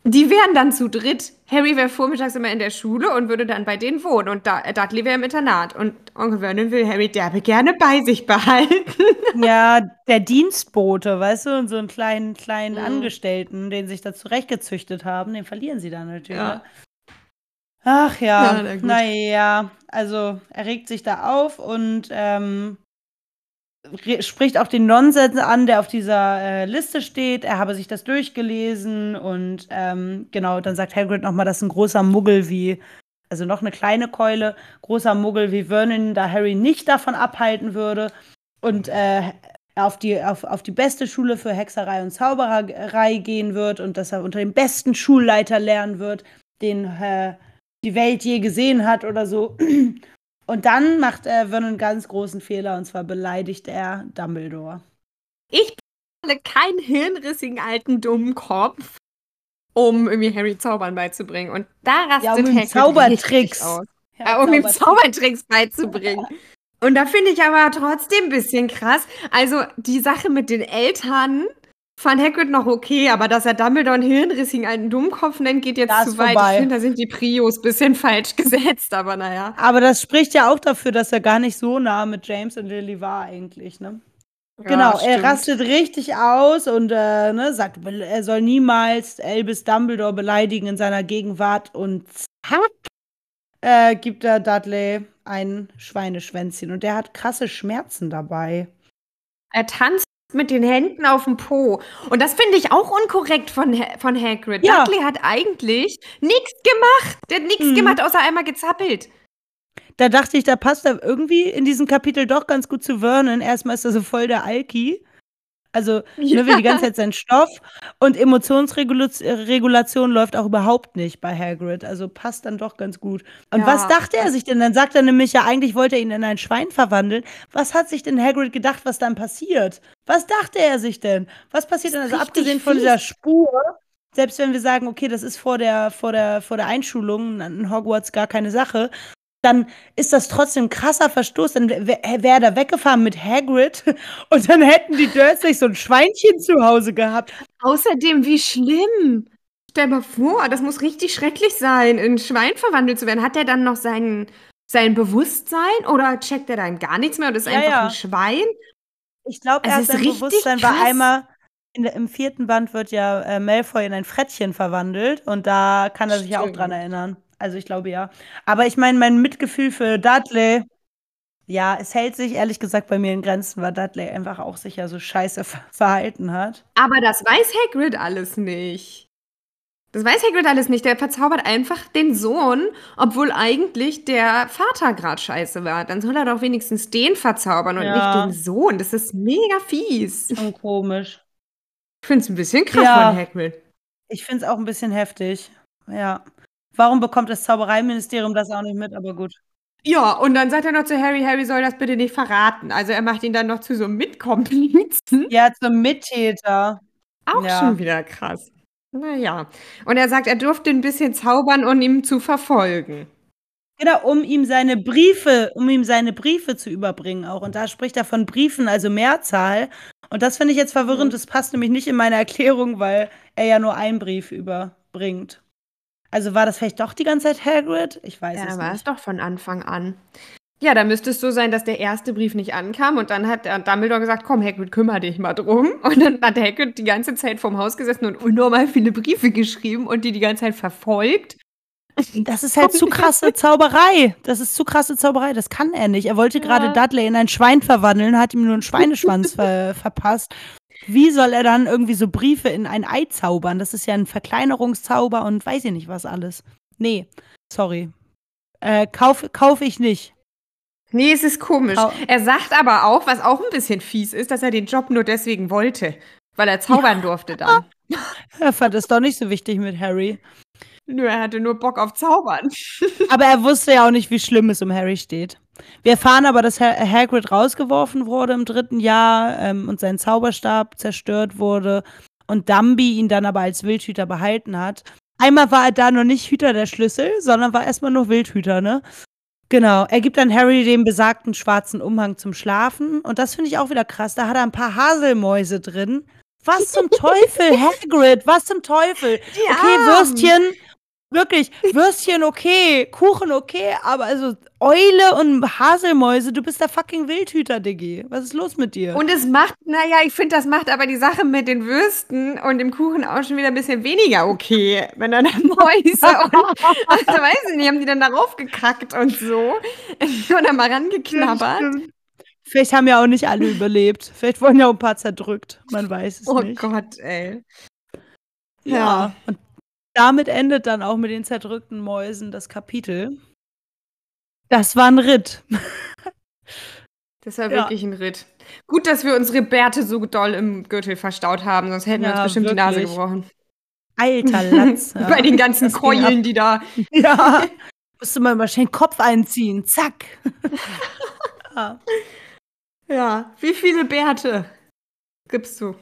die wären dann zu dritt. Harry wäre vormittags immer in der Schule und würde dann bei denen wohnen. Und da, Dudley wäre im Internat. Und Onkel Vernon will Harry derbe gerne bei sich behalten. Ja, der Dienstbote, weißt du, und so einen kleinen, kleinen mhm. Angestellten, den sich da zurechtgezüchtet haben, den verlieren sie dann natürlich. Ja. Ach ja, ja naja, also er regt sich da auf und ähm, spricht auch den Nonsens an, der auf dieser äh, Liste steht. Er habe sich das durchgelesen und ähm, genau, dann sagt Hagrid nochmal, dass ein großer Muggel wie, also noch eine kleine Keule, großer Muggel wie Vernon da Harry nicht davon abhalten würde und äh, auf die, auf, auf die beste Schule für Hexerei und Zaubererei gehen wird und dass er unter dem besten Schulleiter lernen wird, den äh, die Welt je gesehen hat oder so. Und dann macht er Vernon einen ganz großen Fehler und zwar beleidigt er Dumbledore. Ich bin keinen hirnrissigen alten dummen Kopf, um irgendwie Harry Zaubern beizubringen. Und da rastet ja, um Hagrid Zaubertricks aus. Ja, um ihm Zaubertricks beizubringen. Und da finde ich aber trotzdem ein bisschen krass. Also die Sache mit den Eltern fand Hagrid noch okay, aber dass er Dumbledore einen hirnrissigen alten Dummkopf nennt, geht jetzt das zu weit. Vorbei. Ich finde, da sind die Prios ein bisschen falsch gesetzt, aber naja. Aber das spricht ja auch dafür, dass er gar nicht so nah mit James und Lily war eigentlich, ne? Ja, genau, stimmt. er rastet richtig aus und äh, ne, sagt, er soll niemals Albus Dumbledore beleidigen in seiner Gegenwart und zack, äh, gibt er Dudley ein Schweineschwänzchen und der hat krasse Schmerzen dabei. Er tanzt mit den Händen auf dem Po. Und das finde ich auch unkorrekt von, von Hagrid. Ja. Dudley hat eigentlich nichts gemacht. Der hat nichts mhm. gemacht, außer einmal gezappelt. Da dachte ich, da passt er irgendwie in diesem Kapitel doch ganz gut zu Vernon. Erstmal ist er so voll der Alki. Also, ja. ne, will die ganze Zeit seinen Stoff. Und Emotionsregulation läuft auch überhaupt nicht bei Hagrid. Also passt dann doch ganz gut. Und ja. was dachte er sich denn? Dann sagt er nämlich ja, eigentlich wollte er ihn in ein Schwein verwandeln. Was hat sich denn Hagrid gedacht, was dann passiert? Was dachte er sich denn? Was passiert denn? Also, abgesehen von dieser Spur, selbst wenn wir sagen, okay, das ist vor der, vor der, vor der Einschulung in Hogwarts gar keine Sache, dann ist das trotzdem ein krasser Verstoß. Dann wäre wär da weggefahren mit Hagrid und dann hätten die Dursleys so ein Schweinchen zu Hause gehabt. Außerdem, wie schlimm. Stell mal vor, das muss richtig schrecklich sein, in ein Schwein verwandelt zu werden. Hat er dann noch sein, sein Bewusstsein oder checkt er dann gar nichts mehr und ist ja, einfach ja. ein Schwein? Ich glaube, er sein Bewusstsein krass. war einmal der, im vierten Band wird ja äh, Malfoy in ein Frettchen verwandelt und da kann er sich ja auch dran erinnern. Also ich glaube ja. Aber ich meine, mein Mitgefühl für Dudley, ja, es hält sich ehrlich gesagt bei mir in Grenzen, weil Dudley einfach auch sich ja so scheiße verhalten hat. Aber das weiß Hagrid alles nicht. Das weiß Hagrid alles nicht. Der verzaubert einfach den Sohn, obwohl eigentlich der Vater gerade scheiße war. Dann soll er doch wenigstens den verzaubern und ja. nicht den Sohn. Das ist mega fies. Und komisch. Ich finde es ein bisschen krass ja. von Hagrid. Ich finde es auch ein bisschen heftig. Ja. Warum bekommt das Zaubereiministerium das auch nicht mit? Aber gut. Ja, und dann sagt er noch zu Harry, Harry soll das bitte nicht verraten. Also er macht ihn dann noch zu so einem Mitkomplizen. Ja, zum Mittäter. Auch ja. schon wieder krass. Naja. Und er sagt, er durfte ein bisschen zaubern, um ihn zu verfolgen. Genau, um ihm seine Briefe um ihm seine Briefe zu überbringen auch. Und da spricht er von Briefen, also Mehrzahl. Und das finde ich jetzt verwirrend. Mhm. Das passt nämlich nicht in meine Erklärung, weil er ja nur einen Brief überbringt. Also war das vielleicht doch die ganze Zeit Hagrid? Ich weiß Ja, es war es nicht. doch von Anfang an. Ja, da müsste es so sein, dass der erste Brief nicht ankam und dann hat der Dumbledore gesagt, komm Hagrid, kümmere dich mal drum. Und dann hat Hagrid die ganze Zeit vorm Haus gesessen und unnormal viele Briefe geschrieben und die die ganze Zeit verfolgt. Das ist halt zu krasse Zauberei. Das ist zu krasse Zauberei. Das kann er nicht. Er wollte gerade Ja. Dudley in ein Schwein verwandeln, hat ihm nur einen Schweineschwanz ver verpasst. Wie soll er dann irgendwie so Briefe in ein Ei zaubern? Das ist ja ein Verkleinerungszauber und weiß ich nicht was alles. Nee, sorry. Äh, kauf, kauf ich nicht. Nee, es ist komisch. Au- Er sagt aber auch, was auch ein bisschen fies ist, dass er den Job nur deswegen wollte, weil er zaubern durfte dann. Er fand es doch nicht so wichtig mit Harry. Nur er hatte nur Bock auf Zaubern. Aber er wusste ja auch nicht, wie schlimm es um Harry steht. Wir erfahren aber, dass Ha- Hagrid rausgeworfen wurde im dritten Jahr ähm, und sein Zauberstab zerstört wurde und Dumby ihn dann aber als Wildhüter behalten hat. Einmal war er da noch nicht Hüter der Schlüssel, sondern war erstmal nur Wildhüter, ne? Genau. Er gibt dann Harry den besagten schwarzen Umhang zum Schlafen. Und das finde ich auch wieder krass. Da hat er ein paar Haselmäuse drin. Was zum Teufel, Hagrid? Was zum Teufel? Die Okay, Armen. Würstchen, wirklich, Würstchen okay, Kuchen okay, aber also Eule und Haselmäuse, du bist der fucking Wildhüter, Diggi. Was ist los mit dir? Und es macht, naja, ich finde, das macht aber die Sache mit den Würsten und dem Kuchen auch schon wieder ein bisschen weniger okay. Wenn dann Mäuse und, also weiß ich nicht, haben die dann darauf gekackt und so. Oder mal rangeknabbert. Vielleicht haben ja auch nicht alle überlebt. Vielleicht wurden ja auch ein paar zerdrückt. Man weiß es Oh nicht. Gott, ey. Ja. Ja. Und damit endet dann auch mit den zerdrückten Mäusen das Kapitel. Das war ein Ritt. Das war Ja. wirklich ein Ritt. Gut, dass wir unsere Bärte so doll im Gürtel verstaut haben, sonst hätten wir Ja, uns bestimmt die Nase wirklich. gebrochen. Alter Latz. ja. Bei den ganzen Das Keulen, die da. Ja. Musste mal mal den Kopf einziehen. Zack. ja. Ja, wie viele Bärte gibst du?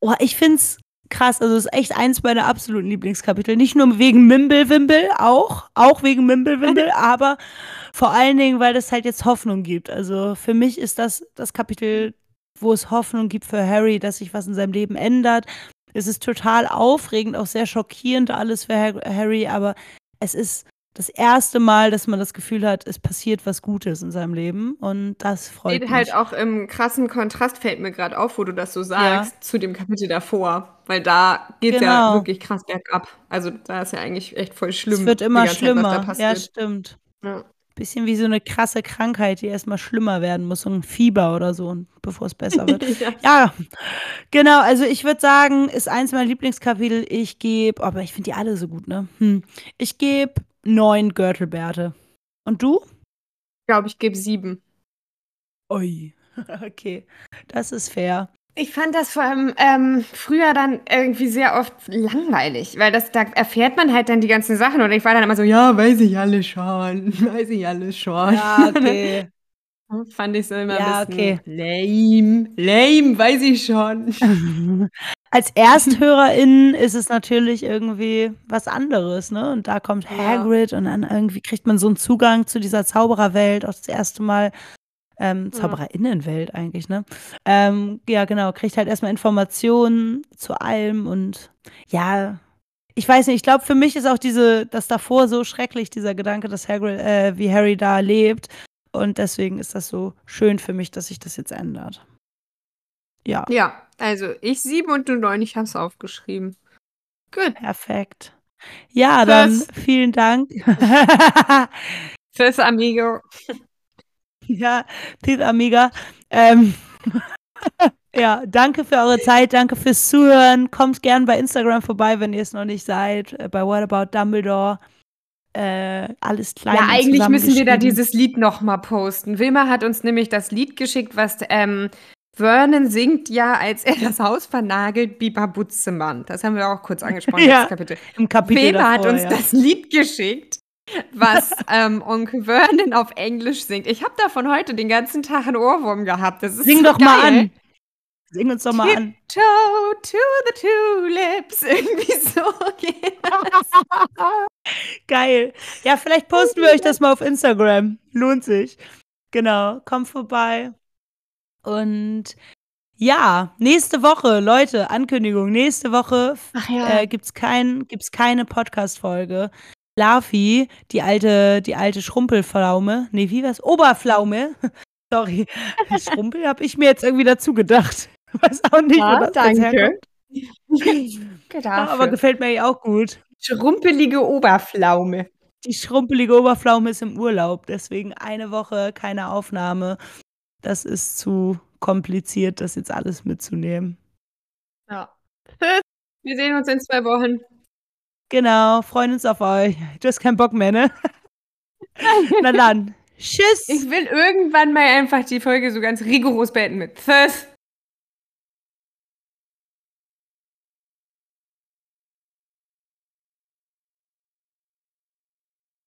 Oh, ich find's krass. Also, es ist echt eins meiner absoluten Lieblingskapitel. Nicht nur wegen Mimblewimble, auch. Auch wegen Mimblewimble, aber vor allen Dingen, weil das halt jetzt Hoffnung gibt. Also, für mich ist das das Kapitel, wo es Hoffnung gibt für Harry, dass sich was in seinem Leben ändert. Es ist total aufregend, auch sehr schockierend alles für Har- Harry, aber es ist das erste Mal, dass man das Gefühl hat, es passiert was Gutes in seinem Leben und das freut Steht mich. halt auch im krassen Kontrast, fällt mir gerade auf, wo du das so sagst, zu dem Kapitel davor. Weil da geht's ja Genau. wirklich krass bergab. Also da ist ja eigentlich echt voll schlimm. es wird immer ganze Zeit, schlimmer. Ja, stimmt. Ja. Bisschen wie so eine krasse Krankheit, die erstmal schlimmer werden muss, so ein Fieber oder so, bevor es besser wird. Ja. ja, genau. Also ich würde sagen, ist eins meiner Lieblingskapitel. Ich gebe, aber ich finde die alle so gut, ne? Hm. Ich gebe neun Gürtelbärte. Und du? Ich glaube, ich gebe sieben. Ui. Okay, das ist fair. Ich fand das vor allem ähm, früher dann irgendwie sehr oft langweilig, weil das, da erfährt man halt dann die ganzen Sachen und ich war dann immer so, ja, weiß ich alles schon, weiß ich alles schon. Ja, okay. Fand ich so immer Ja, ein bisschen okay. lame, lame, weiß ich schon. Als ErsthörerInnen ist es natürlich irgendwie was anderes, ne? Und da kommt Ja. Hagrid und dann irgendwie kriegt man so einen Zugang zu dieser Zaubererwelt, auch das erste Mal. Ähm, Ja. Zaubererinnenwelt eigentlich, ne? Ähm, ja, genau, kriegt halt erstmal Informationen zu allem und ja, ich weiß nicht, ich glaube, für mich ist auch diese, das davor so schrecklich, dieser Gedanke, dass Hagrid, äh, wie Harry da lebt. Und deswegen ist das so schön für mich, dass sich das jetzt ändert. Ja. Ja, also ich sieben und du neun, ich hab's aufgeschrieben. Gut. Perfekt. Ja, dann Tschüss. vielen Dank. Tschüss, amigo. ja, Tschüss, Amiga. Ähm, ja, danke für eure Zeit, danke fürs Zuhören. Kommt gern bei Instagram vorbei, wenn ihr es noch nicht seid. Äh, Bei What About Dumbledore. Äh, alles klein. Ja, eigentlich müssen wir da dieses Lied nochmal posten. Wilma hat uns nämlich das Lied geschickt, was ähm, Vernon singt ja, als er das Haus vernagelt, Biber Butzemann. Das haben wir auch kurz angesprochen, Ja, Kapitel. im Kapitel hat davor, uns ja. das Lied geschickt, was ähm, Onkel Vernon auf Englisch singt. Ich habe davon heute den ganzen Tag einen Ohrwurm gehabt. Das ist Sing so doch mal geil. an. Sing uns doch mal Tip, an. Toe to the Tulips. Irgendwie so geht das. Geil. Ja, vielleicht posten wir euch das mal auf Instagram. Lohnt sich. Genau, kommt vorbei. Und ja, nächste Woche, Leute, Ankündigung, nächste Woche ja. äh, gibt's kein, gibt's keine Podcast-Folge. Lafi, die alte, die alte Schrumpelpflaume, nee, wie war's? Oberpflaume. Sorry, Schrumpel habe ich mir jetzt irgendwie dazu gedacht. Weiß auch nicht, ja, wo das danke. ja, aber gefällt mir ja auch gut. Schrumpelige Oberpflaume. Die schrumpelige Oberpflaume ist im Urlaub, deswegen eine Woche keine Aufnahme. Das ist zu kompliziert, das jetzt alles mitzunehmen. Ja. Wir sehen uns in zwei Wochen. Genau, freuen uns auf euch. Du hast keinen Bock mehr, ne? Na dann. Tschüss. Ich will irgendwann mal einfach die Folge so ganz rigoros beenden mit Tschüss.